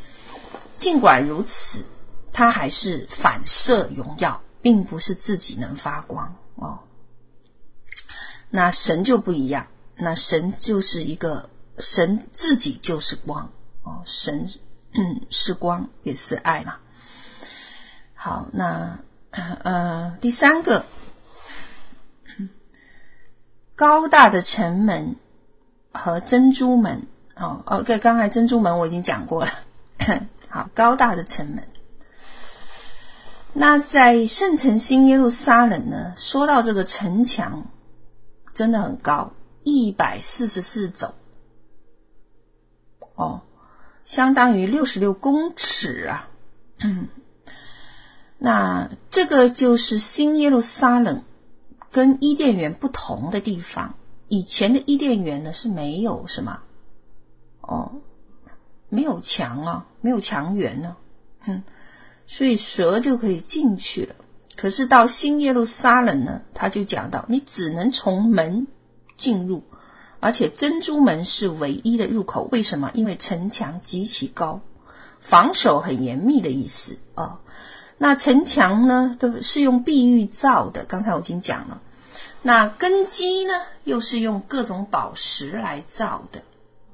尽管如此，他还是反射荣耀，并不是自己能发光哦。那神就不一样，那神就是一个神自己就是光哦，神是光也是爱嘛。好，那呃第三个。高大的城门和珍珠门，哦，OK，刚才珍珠门我已经讲过了。[COUGHS] 好，高大的城门。那在圣城新耶路撒冷呢？说到这个城墙，真的很高，一百四十四肘，哦，相当于六十六公尺啊。[CLEARS THROAT] 那这个就是新耶路撒冷。跟伊甸园不同的地方，以前的伊甸园呢是没有什么哦，没有墙啊，没有墙垣呢，嗯，所以蛇就可以进去了。可是到新耶路撒冷呢，他就讲到，你只能从门进入，而且珍珠门是唯一的入口。为什么？因为城墙极其高，防守很严密的意思啊。哦那城墙呢，都是用碧玉造的。刚才我已经讲了。那根基呢，又是用各种宝石来造的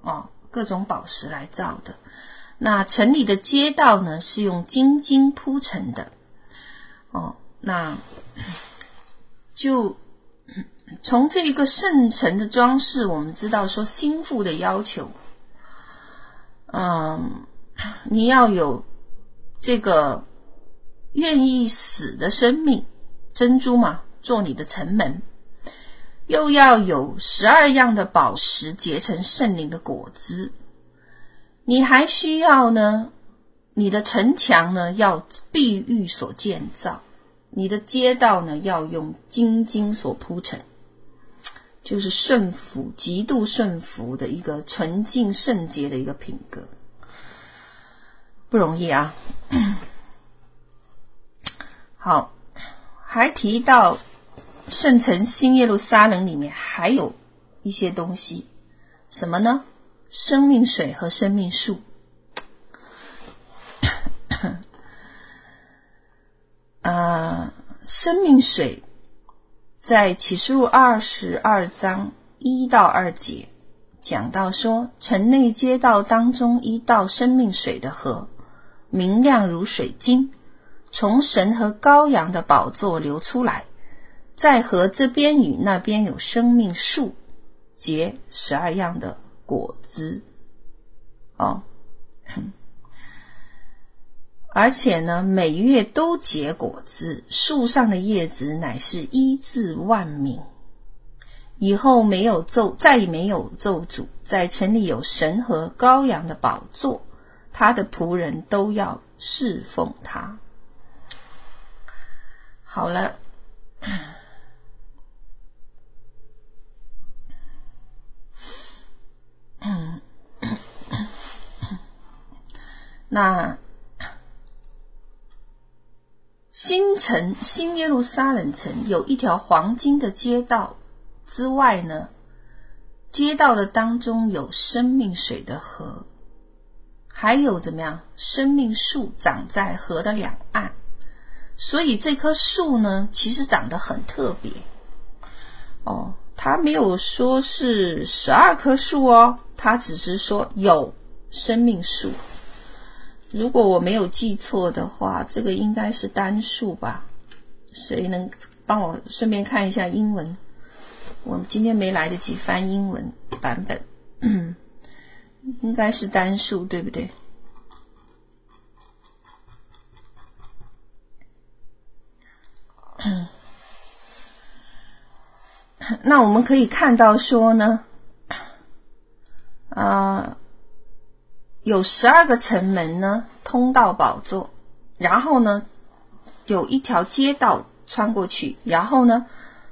哦，各种宝石来造的。那城里的街道呢，是用金金铺成的哦。那就从这一个圣城的装饰，我们知道说心腹的要求，嗯，你要有这个。愿意死的生命，珍珠嘛，做你的城门，又要有十二样的宝石结成圣灵的果子。你还需要呢，你的城墙呢要碧玉所建造，你的街道呢要用金金所铺成，就是顺服、极度顺服的一个纯净圣洁的一个品格，不容易啊。好，还提到圣城新耶路撒冷里面还有一些东西，什么呢？生命水和生命树。啊，[COUGHS] 生命水在启示录二十二章一到二节讲到说，城内街道当中一道生命水的河，明亮如水晶。从神和羔羊的宝座流出来，在河这边与那边有生命树，结十二样的果子。哦，而且呢，每月都结果子，树上的叶子乃是医治万民。以后没有咒，再也没有咒诅，在城里有神和羔羊的宝座，他的仆人都要侍奉他。好了，嗯，[CLEARS THROAT] 那新城新耶路撒冷城有一条黄金的街道之外呢，街道的当中有生命水的河，还有怎么样？生命树长在河的两岸。所以这棵树呢，其实长得很特别哦。它没有说是十二棵树哦，它只是说有生命树。如果我没有记错的话，这个应该是单数吧？谁能帮我顺便看一下英文？我今天没来得及翻英文版本，[CLEARS THROAT] 应该是单数，对不对？[CLEARS THROAT] 那我们可以看到说呢，啊、有十二个城门呢，通到宝座，然后呢，有一条街道穿过去，然后呢，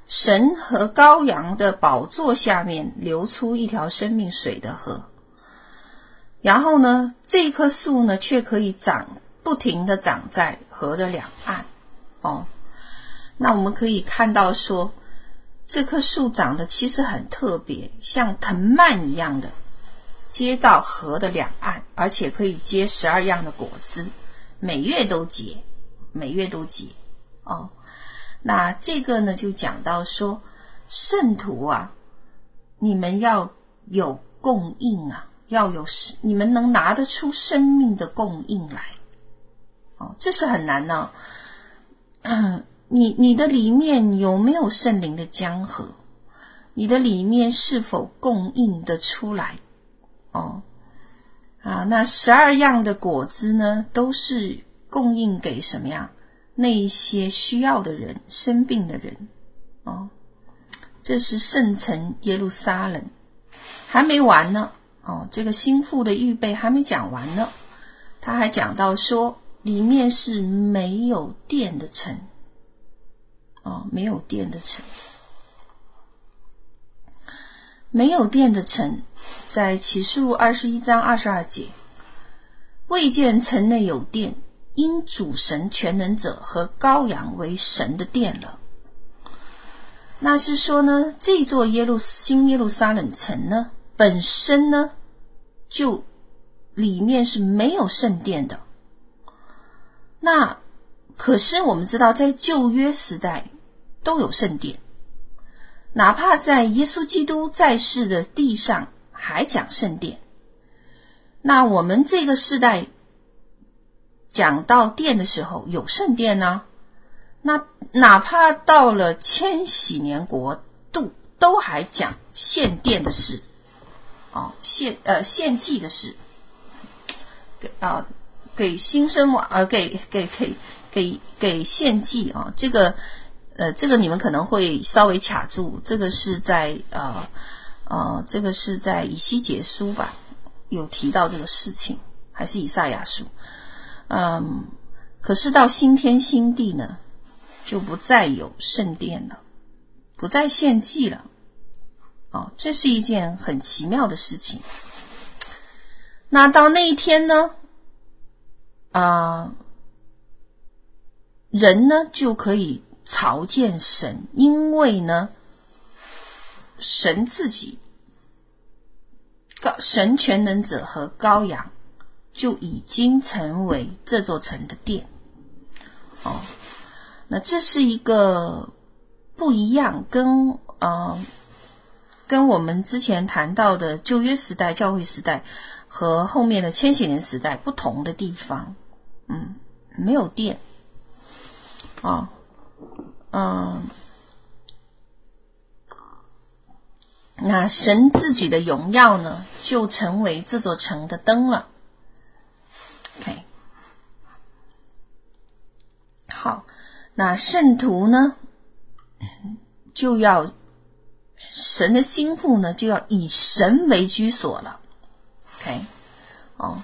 神和羔羊的宝座下面流出一条生命水的河，然后呢，这棵树呢，却可以长，不停地长在河的两岸。哦，那我们可以看到说，这棵树长得其实很特别，像藤蔓一样的。接到河的两岸，而且可以结十二样的果子，每月都结，每月都结。哦，那这个呢，就讲到说，圣徒啊，你们要有供应啊，要有你们能拿得出生命的供应来。哦，这是很难呢、[CLEARS THROAT] 哦。你你的里面有没有圣灵的江河？你的里面是否供应得出来？哦，啊，那十二样的果子呢，都是供应给什么样？那一些需要的人、生病的人。哦，这是圣城耶路撒冷，还没完呢。哦，这个新妇的预备还没讲完呢。他还讲到说，里面是没有殿的城。哦，没有殿的城。没有殿的城，在启示录二十一章二十二节，未见城内有殿，因主神全能者和羔羊为神的殿了。那是说呢，这座耶路新耶路撒冷城呢，本身呢，就里面是没有圣殿的。那可是我们知道，在旧约时代都有圣殿。哪怕在耶稣基督在世的地上，还讲圣殿。那我们这个时代讲到殿的时候，有圣殿呢？那哪怕到了千禧年国度，都还讲献殿的事，哦，献呃献祭的事，给啊给新生娃呃给给给给给献祭啊这个。呃，这个你们可能会稍微卡住，这个是在呃呃，这个是在以西结书吧，有提到这个事情，还是以赛亚书？嗯，可是到新天新地呢，就不再有圣殿了，不再献祭了，哦，这是一件很奇妙的事情。那到那一天呢，啊、人呢就可以。朝见神，因为呢，神自己高，神全能者和羔羊就已经成为这座城的殿。哦，那这是一个不一样，跟啊、跟我们之前谈到的旧约时代、教会时代和后面的千禧年时代不同的地方。嗯，没有殿。啊、哦。嗯，那神自己的荣耀呢，就成为这座城的灯了。OK，好，那圣徒呢，就要神的心腹呢，就要以神为居所了。OK，哦，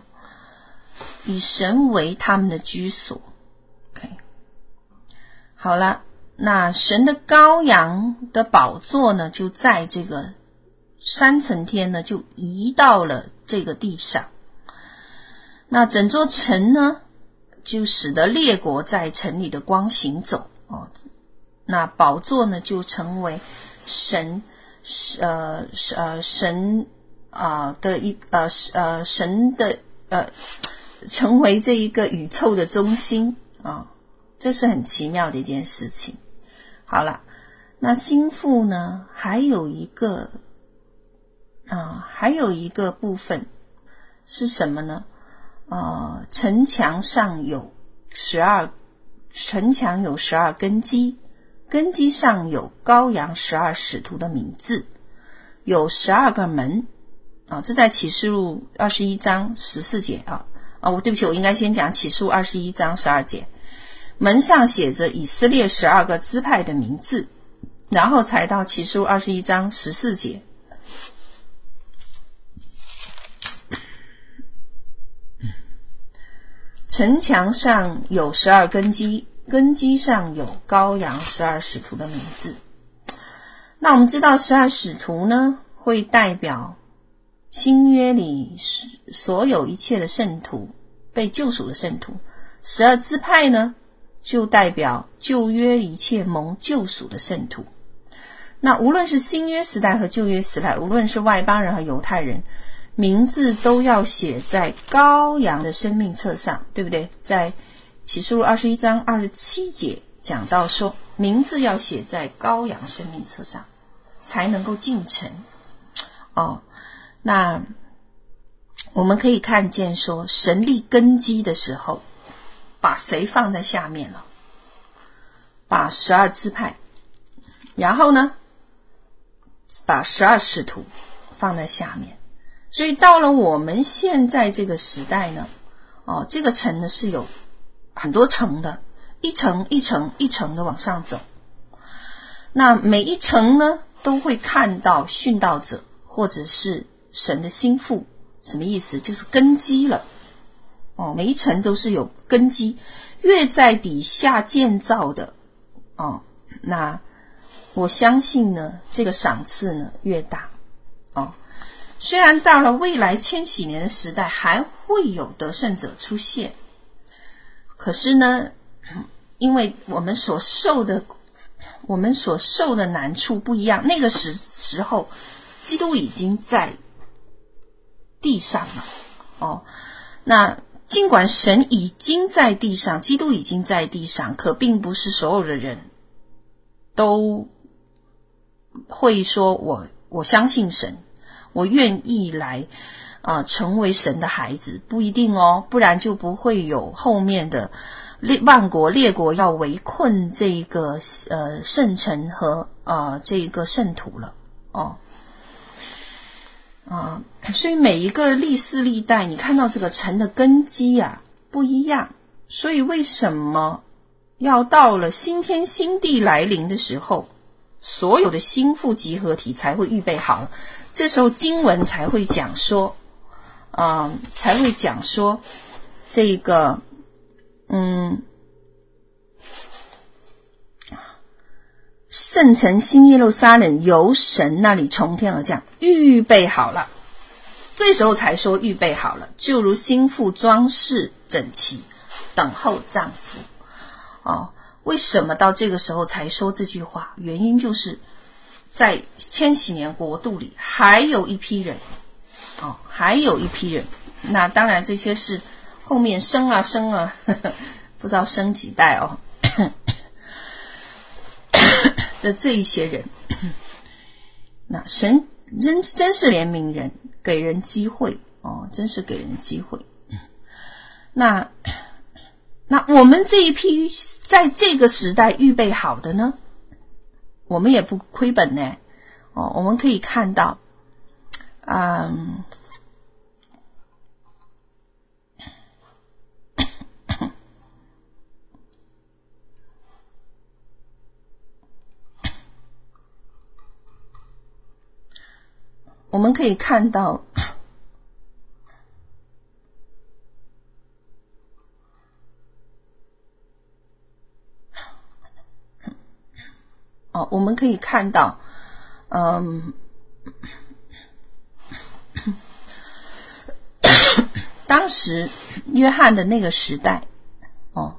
以神为他们的居所。OK，好了。那神的羔羊的宝座呢，就在这个三层天呢，就移到了这个地上。那整座城呢，就使得列国在城里的光行走哦。那宝座呢，就成为神呃呃神啊的一呃呃神的呃成为这一个宇宙的中心啊，这是很奇妙的一件事情。好了，那心腹呢？还有一个啊，还有一个部分是什么呢？啊，城墙上有十二，城墙有十二根基，根基上有羔羊十二使徒的名字，有十二个门啊。这在启示录二十一章十四节啊啊，我对不起，我应该先讲启示录二十一章十二节。门上写着以色列十二个支派的名字，然后才到启示录二十一章十四节。城墙上有十二根基，根基上有羔羊十二使徒的名字。那我们知道十二使徒呢，会代表新约里所有一切的圣徒，被救赎的圣徒。十二支派呢，就代表旧约一切蒙救赎的圣徒。那无论是新约时代和旧约时代，无论是外邦人和犹太人，名字都要写在羔羊的生命册上，对不对？在启示录二十一章二十七节讲到说，名字要写在羔羊生命册上，才能够进城。哦，那我们可以看见说，神立根基的时候，把谁放在下面了？把十二支派，然后呢，把十二使徒放在下面。所以到了我们现在这个时代呢，哦，这个城呢是有很多层的，一层一层一层的往上走。那每一层呢，都会看到殉道者或者是神的心腹，什么意思？就是根基了。哦，每一层都是有根基，越在底下建造的，哦，那我相信呢，这个赏赐呢越大。虽然到了未来千禧年的时代还会有得胜者出现，可是呢，因为我们所受的，我们所受的难处不一样，那个时时候，基督已经在地上了。哦，那。尽管神已经在地上，基督已经在地上，可并不是所有的人都会说我我相信神，我愿意来啊、成为神的孩子，不一定哦，不然就不会有后面的列万国列国要围困这个呃圣城和、呃、这个圣徒了哦。啊，所以每一个历世历代，你看到这个城的根基啊不一样。所以为什么要到了新天新地来临的时候，所有的心腹集合体才会预备好？这时候经文才会讲说，啊，才会讲说这个，嗯。圣城新耶路撒冷由神那里从天而降，预备好了。这时候才说预备好了，就如新妇装饰整齐，等候丈夫。哦，为什么到这个时候才说这句话？原因就是在千禧年国度里还有一批人，哦，还有一批人。那当然这些是后面生啊生啊，呵 [LAUGHS] 呵不知道生几代哦。[COUGHS] 的这一些人，那神真真是怜悯人，给人机会哦，真是给人机会。那那我们这一批在这个时代预备好的呢，我们也不亏本呢。哦，我们可以看到，嗯。我们可以看到，哦，我们可以看到，嗯，当时约翰的那个时代，哦，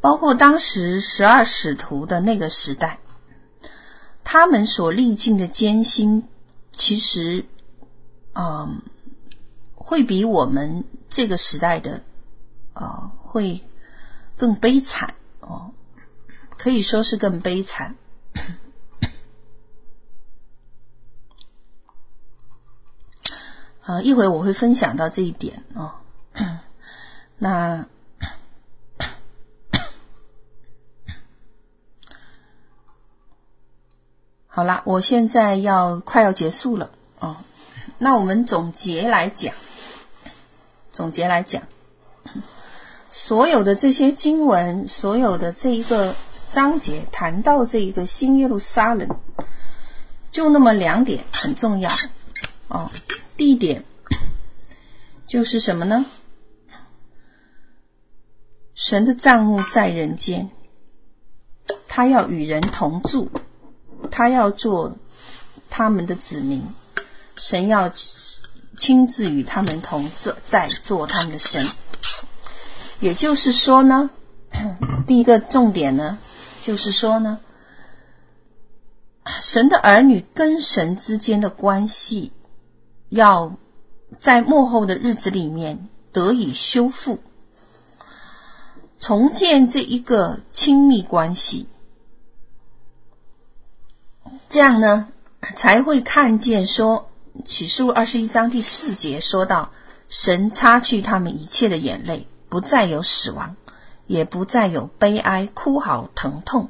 包括当时十二使徒的那个时代，他们所历尽的艰辛。其实，嗯，会比我们这个时代的，呃，会更悲惨哦，可以说是更悲惨。[COUGHS] 呃，一会我会分享到这一点哦。[COUGHS] 那 [COUGHS] 好了，我现在要快要结束了哦。那我们总结来讲，总结来讲，所有的这些经文，所有的这一个章节谈到这一个新耶路撒冷，就那么两点很重要哦。第一点就是什么呢？神的帐幕在人间，他要与人同住，他要做他们的子民，神要亲自与他们同在，做他们的神。也就是说呢，[COUGHS] 第一个重点呢，就是说呢，神的儿女跟神之间的关系，要在幕后的日子里面得以修复，重建这一个亲密关系，这样呢，才会看见说启示录二十一章第四节说到，神擦去他们一切的眼泪。不再有死亡，也不再有悲哀、哭嚎、疼痛，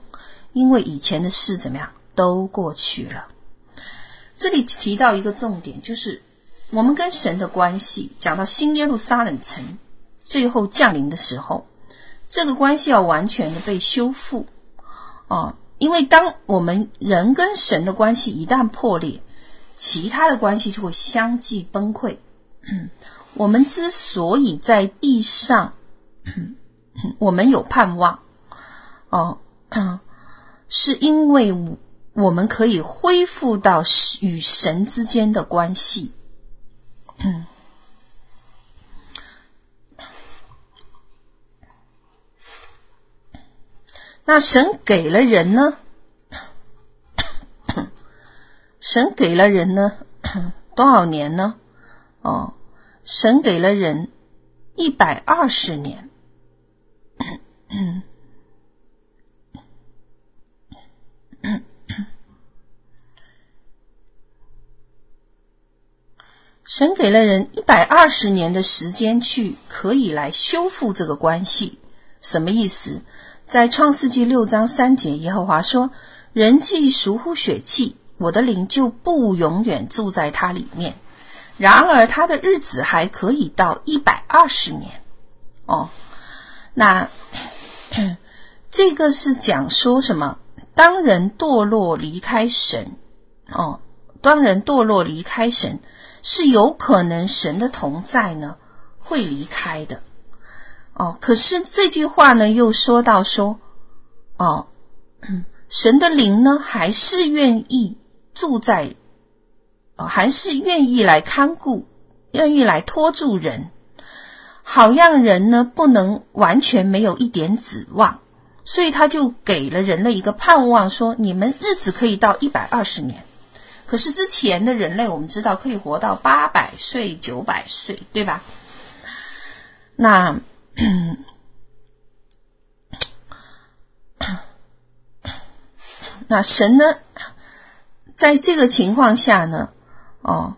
因为以前的事怎么样都过去了。这里提到一个重点，就是我们跟神的关系。讲到新耶路撒冷城最后降临的时候，这个关系要完全的被修复哦。因为当我们人跟神的关系一旦破裂，其他的关系就会相继崩溃。我们之所以在地上，我们有盼望，哦，是因为我们可以恢复到与神之间的关系。那神给了人呢？神给了人呢？多少年呢？哦。神给了人一百二十年，[COUGHS] 神给了人一百二十年的时间去可以来修复这个关系，什么意思？在创世纪六章三节，耶和华说：“人既属乎血气，我的灵就不永远住在他里面。”然而，他的日子还可以到一百二十年哦。那这个是讲说什么？当人堕落离开神哦，当人堕落离开神，是有可能神的同在呢会离开的哦。可是这句话呢，又说到说哦，[CLEARS THROAT] 神的灵呢还是愿意住在。还是愿意来看顾，愿意来托住人，好让人呢不能完全没有一点指望，所以他就给了人类一个盼望，说你们日子可以到一百二十年。可是之前的人类我们知道可以活到八百岁、九百岁，对吧？那 [COUGHS] 那神呢，在这个情况下呢？哦，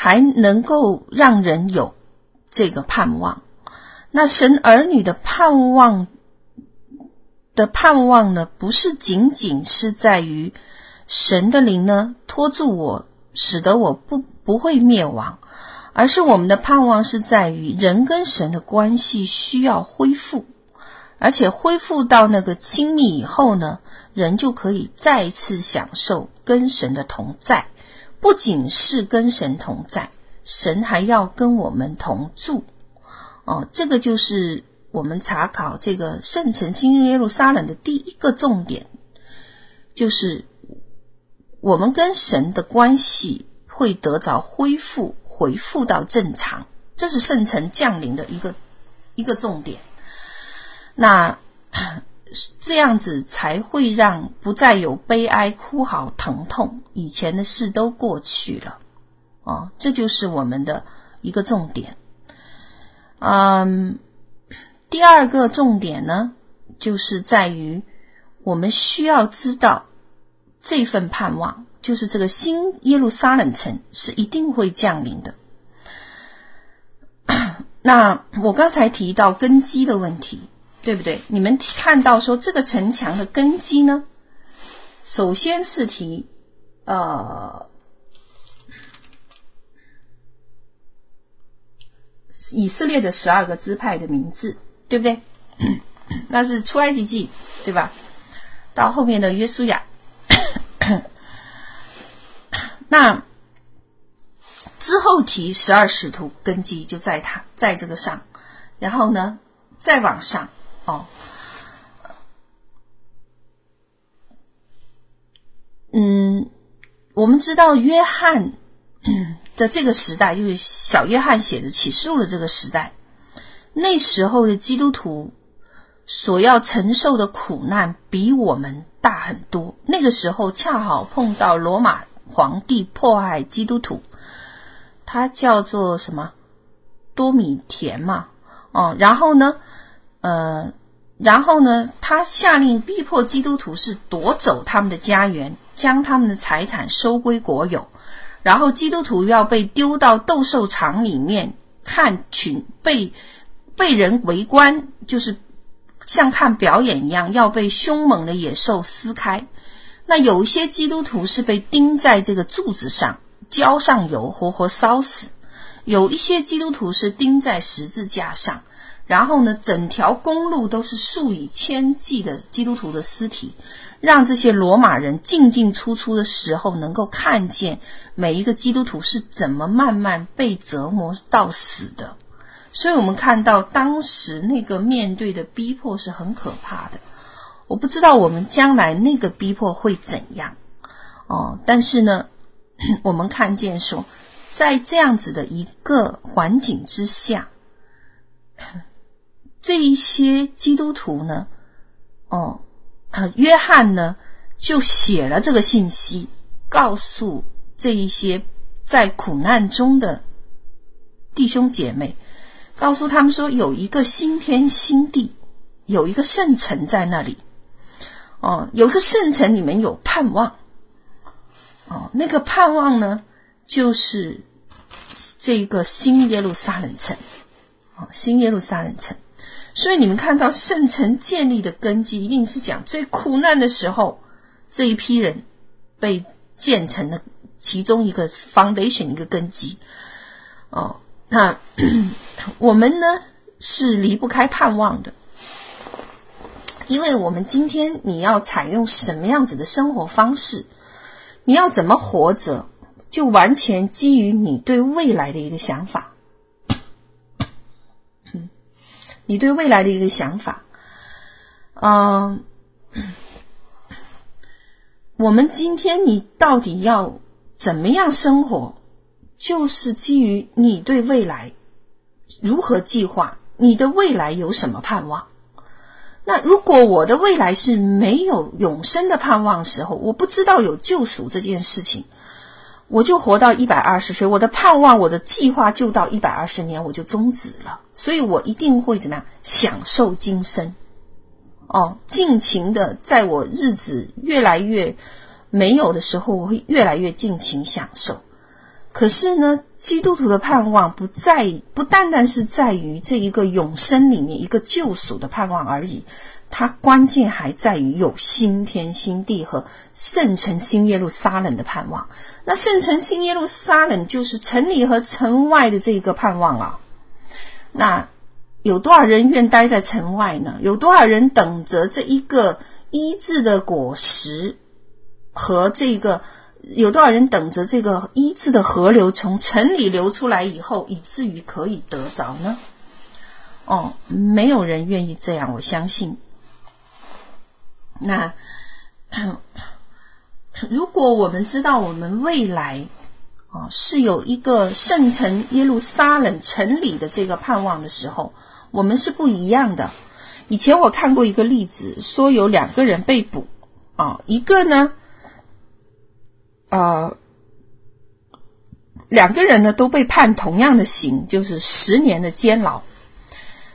还能够让人有这个盼望。那神儿女的盼望的盼望呢，不是仅仅是在于神的灵呢托住我，使得我不不会灭亡，而是我们的盼望是在于人跟神的关系需要恢复。而且恢复到那个亲密以后呢，人就可以再次享受跟神的同在。不仅是跟神同在，神还要跟我们同住。哦，这个就是我们查考这个圣城新耶路撒冷的第一个重点，就是我们跟神的关系会得着恢复，恢复到正常。这是圣城降临的一个一个重点。那这样子才会让不再有悲哀、哭嚎、疼痛，以前的事都过去了。哦，这就是我们的一个重点。嗯，第二个重点呢，就是在于我们需要知道这份盼望，就是这个新耶路撒冷城是一定会降临的。[CLEARS THROAT] 那我刚才提到根基的问题。对不对？你们看到说这个城墙的根基呢，首先是提呃以色列的十二个支派的名字，对不对？[COUGHS] 那是出埃及记，对吧？到后面的约书亚，[COUGHS] 那之后提十二使徒根基就在他在这个上，然后呢再往上哦，嗯，我们知道约翰 [CLEARS THROAT] 的这个时代，就是小约翰写的启示录的这个时代，那时候的基督徒所要承受的苦难比我们大很多。那个时候恰好碰到罗马皇帝迫害基督徒。他叫做什么？多米田嘛，哦，然后呢，呃，然后呢，他下令逼迫基督徒是夺走他们的家园，将他们的财产收归国有，然后基督徒要被丢到斗兽场里面看群被被人围观，就是像看表演一样，要被凶猛的野兽撕开。那有一些基督徒是被钉在这个柱子上。浇上油，活活烧死。有一些基督徒是钉在十字架上，然后呢，整条公路都是数以千计的基督徒的尸体，让这些罗马人进进出出的时候，能够看见每一个基督徒是怎么慢慢被折磨到死的。所以，我们看到当时那个面对的逼迫是很可怕的。我不知道我们将来那个逼迫会怎样哦，但是呢。[CLEARS THROAT] 我们看见说，在这样子的一个环境之下，这一些基督徒呢，哦，约翰呢就写了这个信息，告诉这一些在苦难中的弟兄姐妹，告诉他们说，有一个新天新地，有一个圣城在那里，哦，有个圣城，你们有盼望。哦，那个盼望呢，就是这一个新耶路撒冷城，哦，新耶路撒冷城。所以你们看到圣城建立的根基，一定是讲最苦难的时候，这一批人被建成了其中一个 foundation，一个根基。哦，那 [COUGHS] 我们呢是离不开盼望的，因为我们今天你要采用什么样子的生活方式？你要怎么活着，就完全基于你对未来的一个想法。你对未来的一个想法，嗯，我们今天你到底要怎么样生活，就是基于你对未来如何计划，你的未来有什么盼望。那如果我的未来是没有永生的盼望时候，我不知道有救赎这件事情，我就活到一百二十岁，我的盼望，我的计划就到一百二十年，我就终止了。所以我一定会怎么样享受今生，哦，尽情的在我日子越来越没有的时候，我会越来越尽情享受。可是呢，基督徒的盼望不在，不单单是在于这一个永生里面一个救赎的盼望而已，它关键还在于有新天新地和圣城新耶路撒冷的盼望。那圣城新耶路撒冷就是城里和城外的这个盼望啊。那有多少人愿待在城外呢？有多少人等着这一个医治的果实和这个？有多少人等着这个医治的河流从城里流出来以后，以至于可以得着呢？哦，没有人愿意这样，我相信。那如果我们知道我们未来啊是有一个圣城耶路撒冷城里的这个盼望的时候，我们是不一样的。以前我看过一个例子，说有两个人被捕啊，一个呢。呃，两个人呢都被判同样的刑，就是十年的监牢。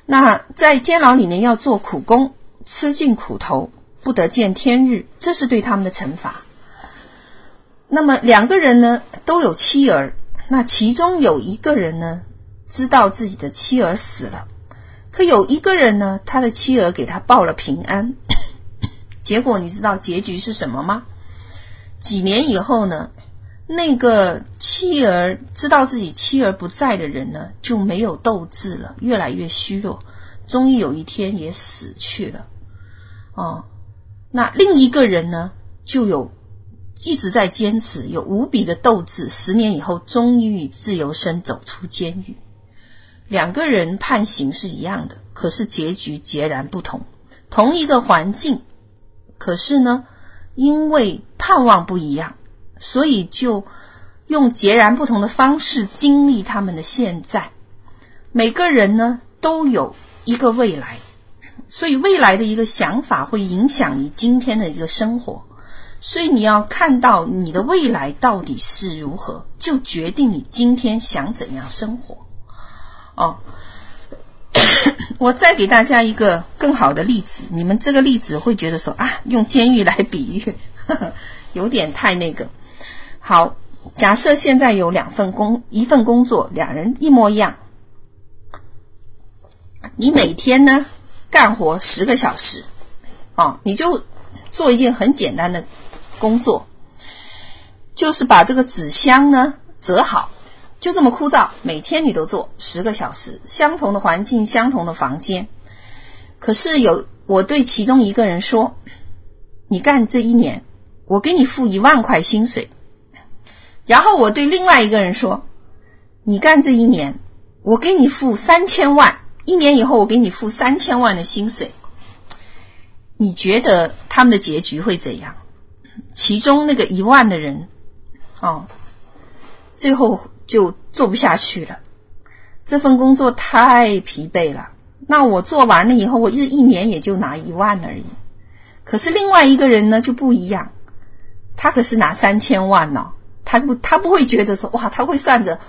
那在监牢里面要做苦工，吃尽苦头，不得见天日，这是对他们的惩罚。那么两个人呢都有妻儿，那其中有一个人呢知道自己的妻儿死了，可有一个人呢他的妻儿给他报了平安，[COUGHS] 结果你知道结局是什么吗？几年以后呢，那个妻儿知道自己妻儿不在的人呢，就没有斗志了，越来越虚弱，终于有一天也死去了。哦，那另一个人呢，就有一直在坚持，有无比的斗志。十年以后，终于与自由身走出监狱。两个人判刑是一样的，可是结局截然不同。同一个环境，可是呢，因为盼望不一样，所以就用截然不同的方式经历他们的现在。每个人呢，都有一个未来，所以未来的一个想法会影响你今天的一个生活。所以你要看到你的未来到底是如何，就决定你今天想怎样生活。哦，[COUGHS] 我再给大家一个更好的例子，你们这个例子会觉得说啊，用监狱来比喻，呵呵，有点太那个。好，假设现在有两份工，一份工作，两人一模一样，你每天呢干活十个小时，啊，你就做一件很简单的。工作就是把这个纸箱呢折好，就这么枯燥。每天你都做十个小时，相同的环境，相同的房间。可是有我对其中一个人说：“你干这一年，我给你付一万块薪水。”然后我对另外一个人说：“你干这一年，我给你付三千万。一年以后，我给你付三千万的薪水。”你觉得他们的结局会怎样？其中那个一万的人，哦，最后就做不下去了。这份工作太疲惫了。那我做完了以后，我一一年也就拿一万而已。可是另外一个人呢就不一样，他可是拿三千万呢。他不，他不会觉得说哇，他会算着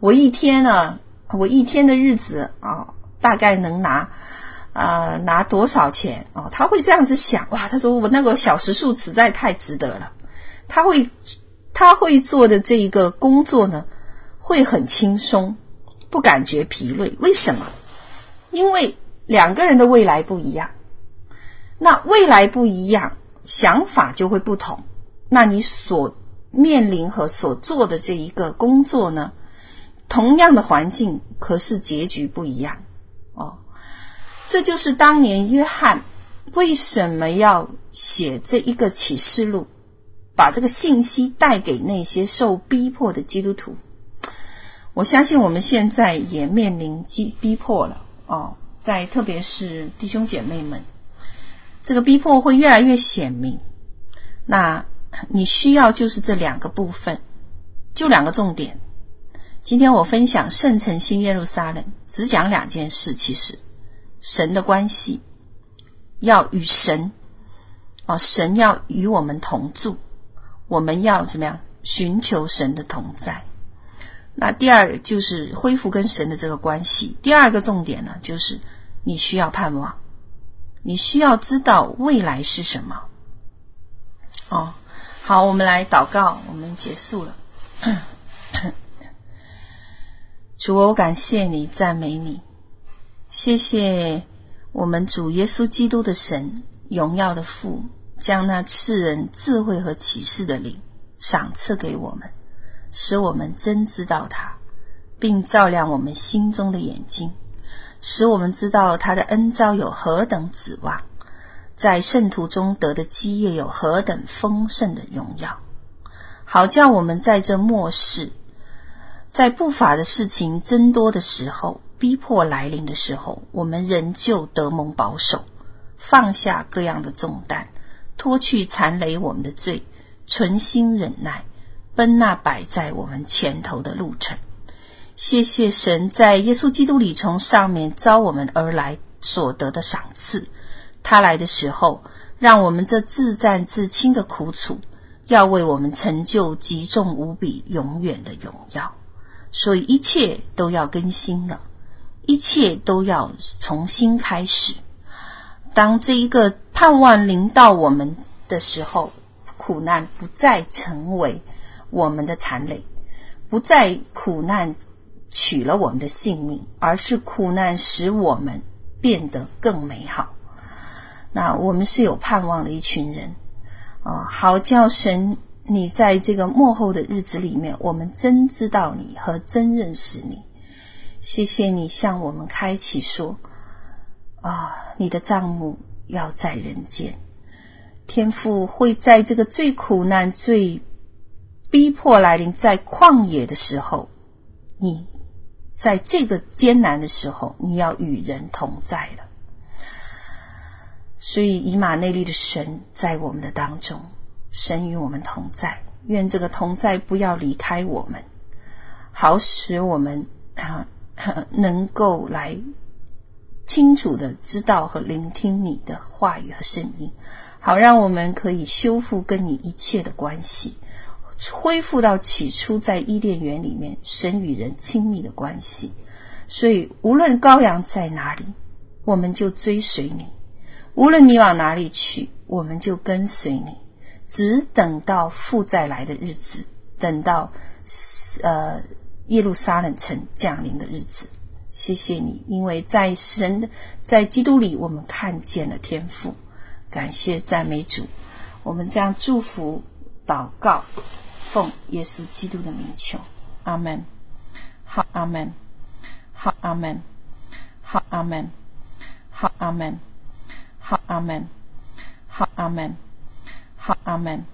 我一天呢，我一天的日子啊，大概能拿。啊、拿多少钱哦？他会这样子想哇，他说我那个小时数实在太值得了。他会他会做的这一个工作呢，会很轻松，不感觉疲累。为什么？因为两个人的未来不一样，那未来不一样，想法就会不同。那你所面临和所做的这一个工作呢，同样的环境，可是结局不一样。这就是当年约翰为什么要写这一个启示录，把这个信息带给那些受逼迫的基督徒。我相信我们现在也面临逼逼迫了哦，在特别是弟兄姐妹们，这个逼迫会越来越显明。那你需要就是这两个部分，就两个重点。今天我分享圣城新耶路撒冷，只讲两件事，其实。神的关系要与神啊，神要与我们同住，我们要怎么样寻求神的同在？那第二就是恢复跟神的这个关系。第二个重点呢，就是你需要盼望，你需要知道未来是什么。哦，好，我们来祷告，我们结束了。[COUGHS] 主，我感谢你，赞美你。谢谢我们主耶稣基督的神，荣耀的父，将那赐人智慧和启示的灵赏赐给我们，使我们真知道他，并照亮我们心中的眼睛，使我们知道他的恩召有何等指望，在圣徒中得的基业有何等丰盛的荣耀，好叫我们在这末世，在不法的事情增多的时候。逼迫来临的时候，我们仍旧得蒙保守，放下各样的重担，脱去缠累我们的罪，存心忍耐，奔那摆在我们前头的路程。谢谢神在耶稣基督里从上面召我们而来所得的赏赐。他来的时候，让我们这自战自轻的苦楚，要为我们成就极重无比、永远的荣耀。所以一切都要更新了。一切都要重新开始。当这一个盼望临到我们的时候，苦难不再成为我们的残累，不再苦难取了我们的性命，而是苦难使我们变得更美好。那我们是有盼望的一群人啊！好叫神，你在这个末后的日子里面，我们真知道你和真认识你。谢谢你向我们开启说啊，你的账目要在人间，天父会在这个最苦难、最逼迫来临，在旷野的时候，你在这个艰难的时候，你要与人同在了。所以，以马内利的神在我们的当中，神与我们同在。愿这个同在不要离开我们，好使我们啊能够来清楚的知道和聆听你的话语和声音，好让我们可以修复跟你一切的关系，恢复到起初在伊甸园里面神与人亲密的关系。所以，无论羔羊在哪里，我们就追随你；无论你往哪里去，我们就跟随你。只等到父再来的日子，等到呃耶路撒冷城降临的日子。谢谢你，因为在神的在基督里，我们看见了天赋。感谢赞美主，我们这样祝福祷告，奉耶稣基督的名求，阿门。好，阿门。好，阿门。好，阿门。好，阿门。好，阿门。好，阿门。好，阿门。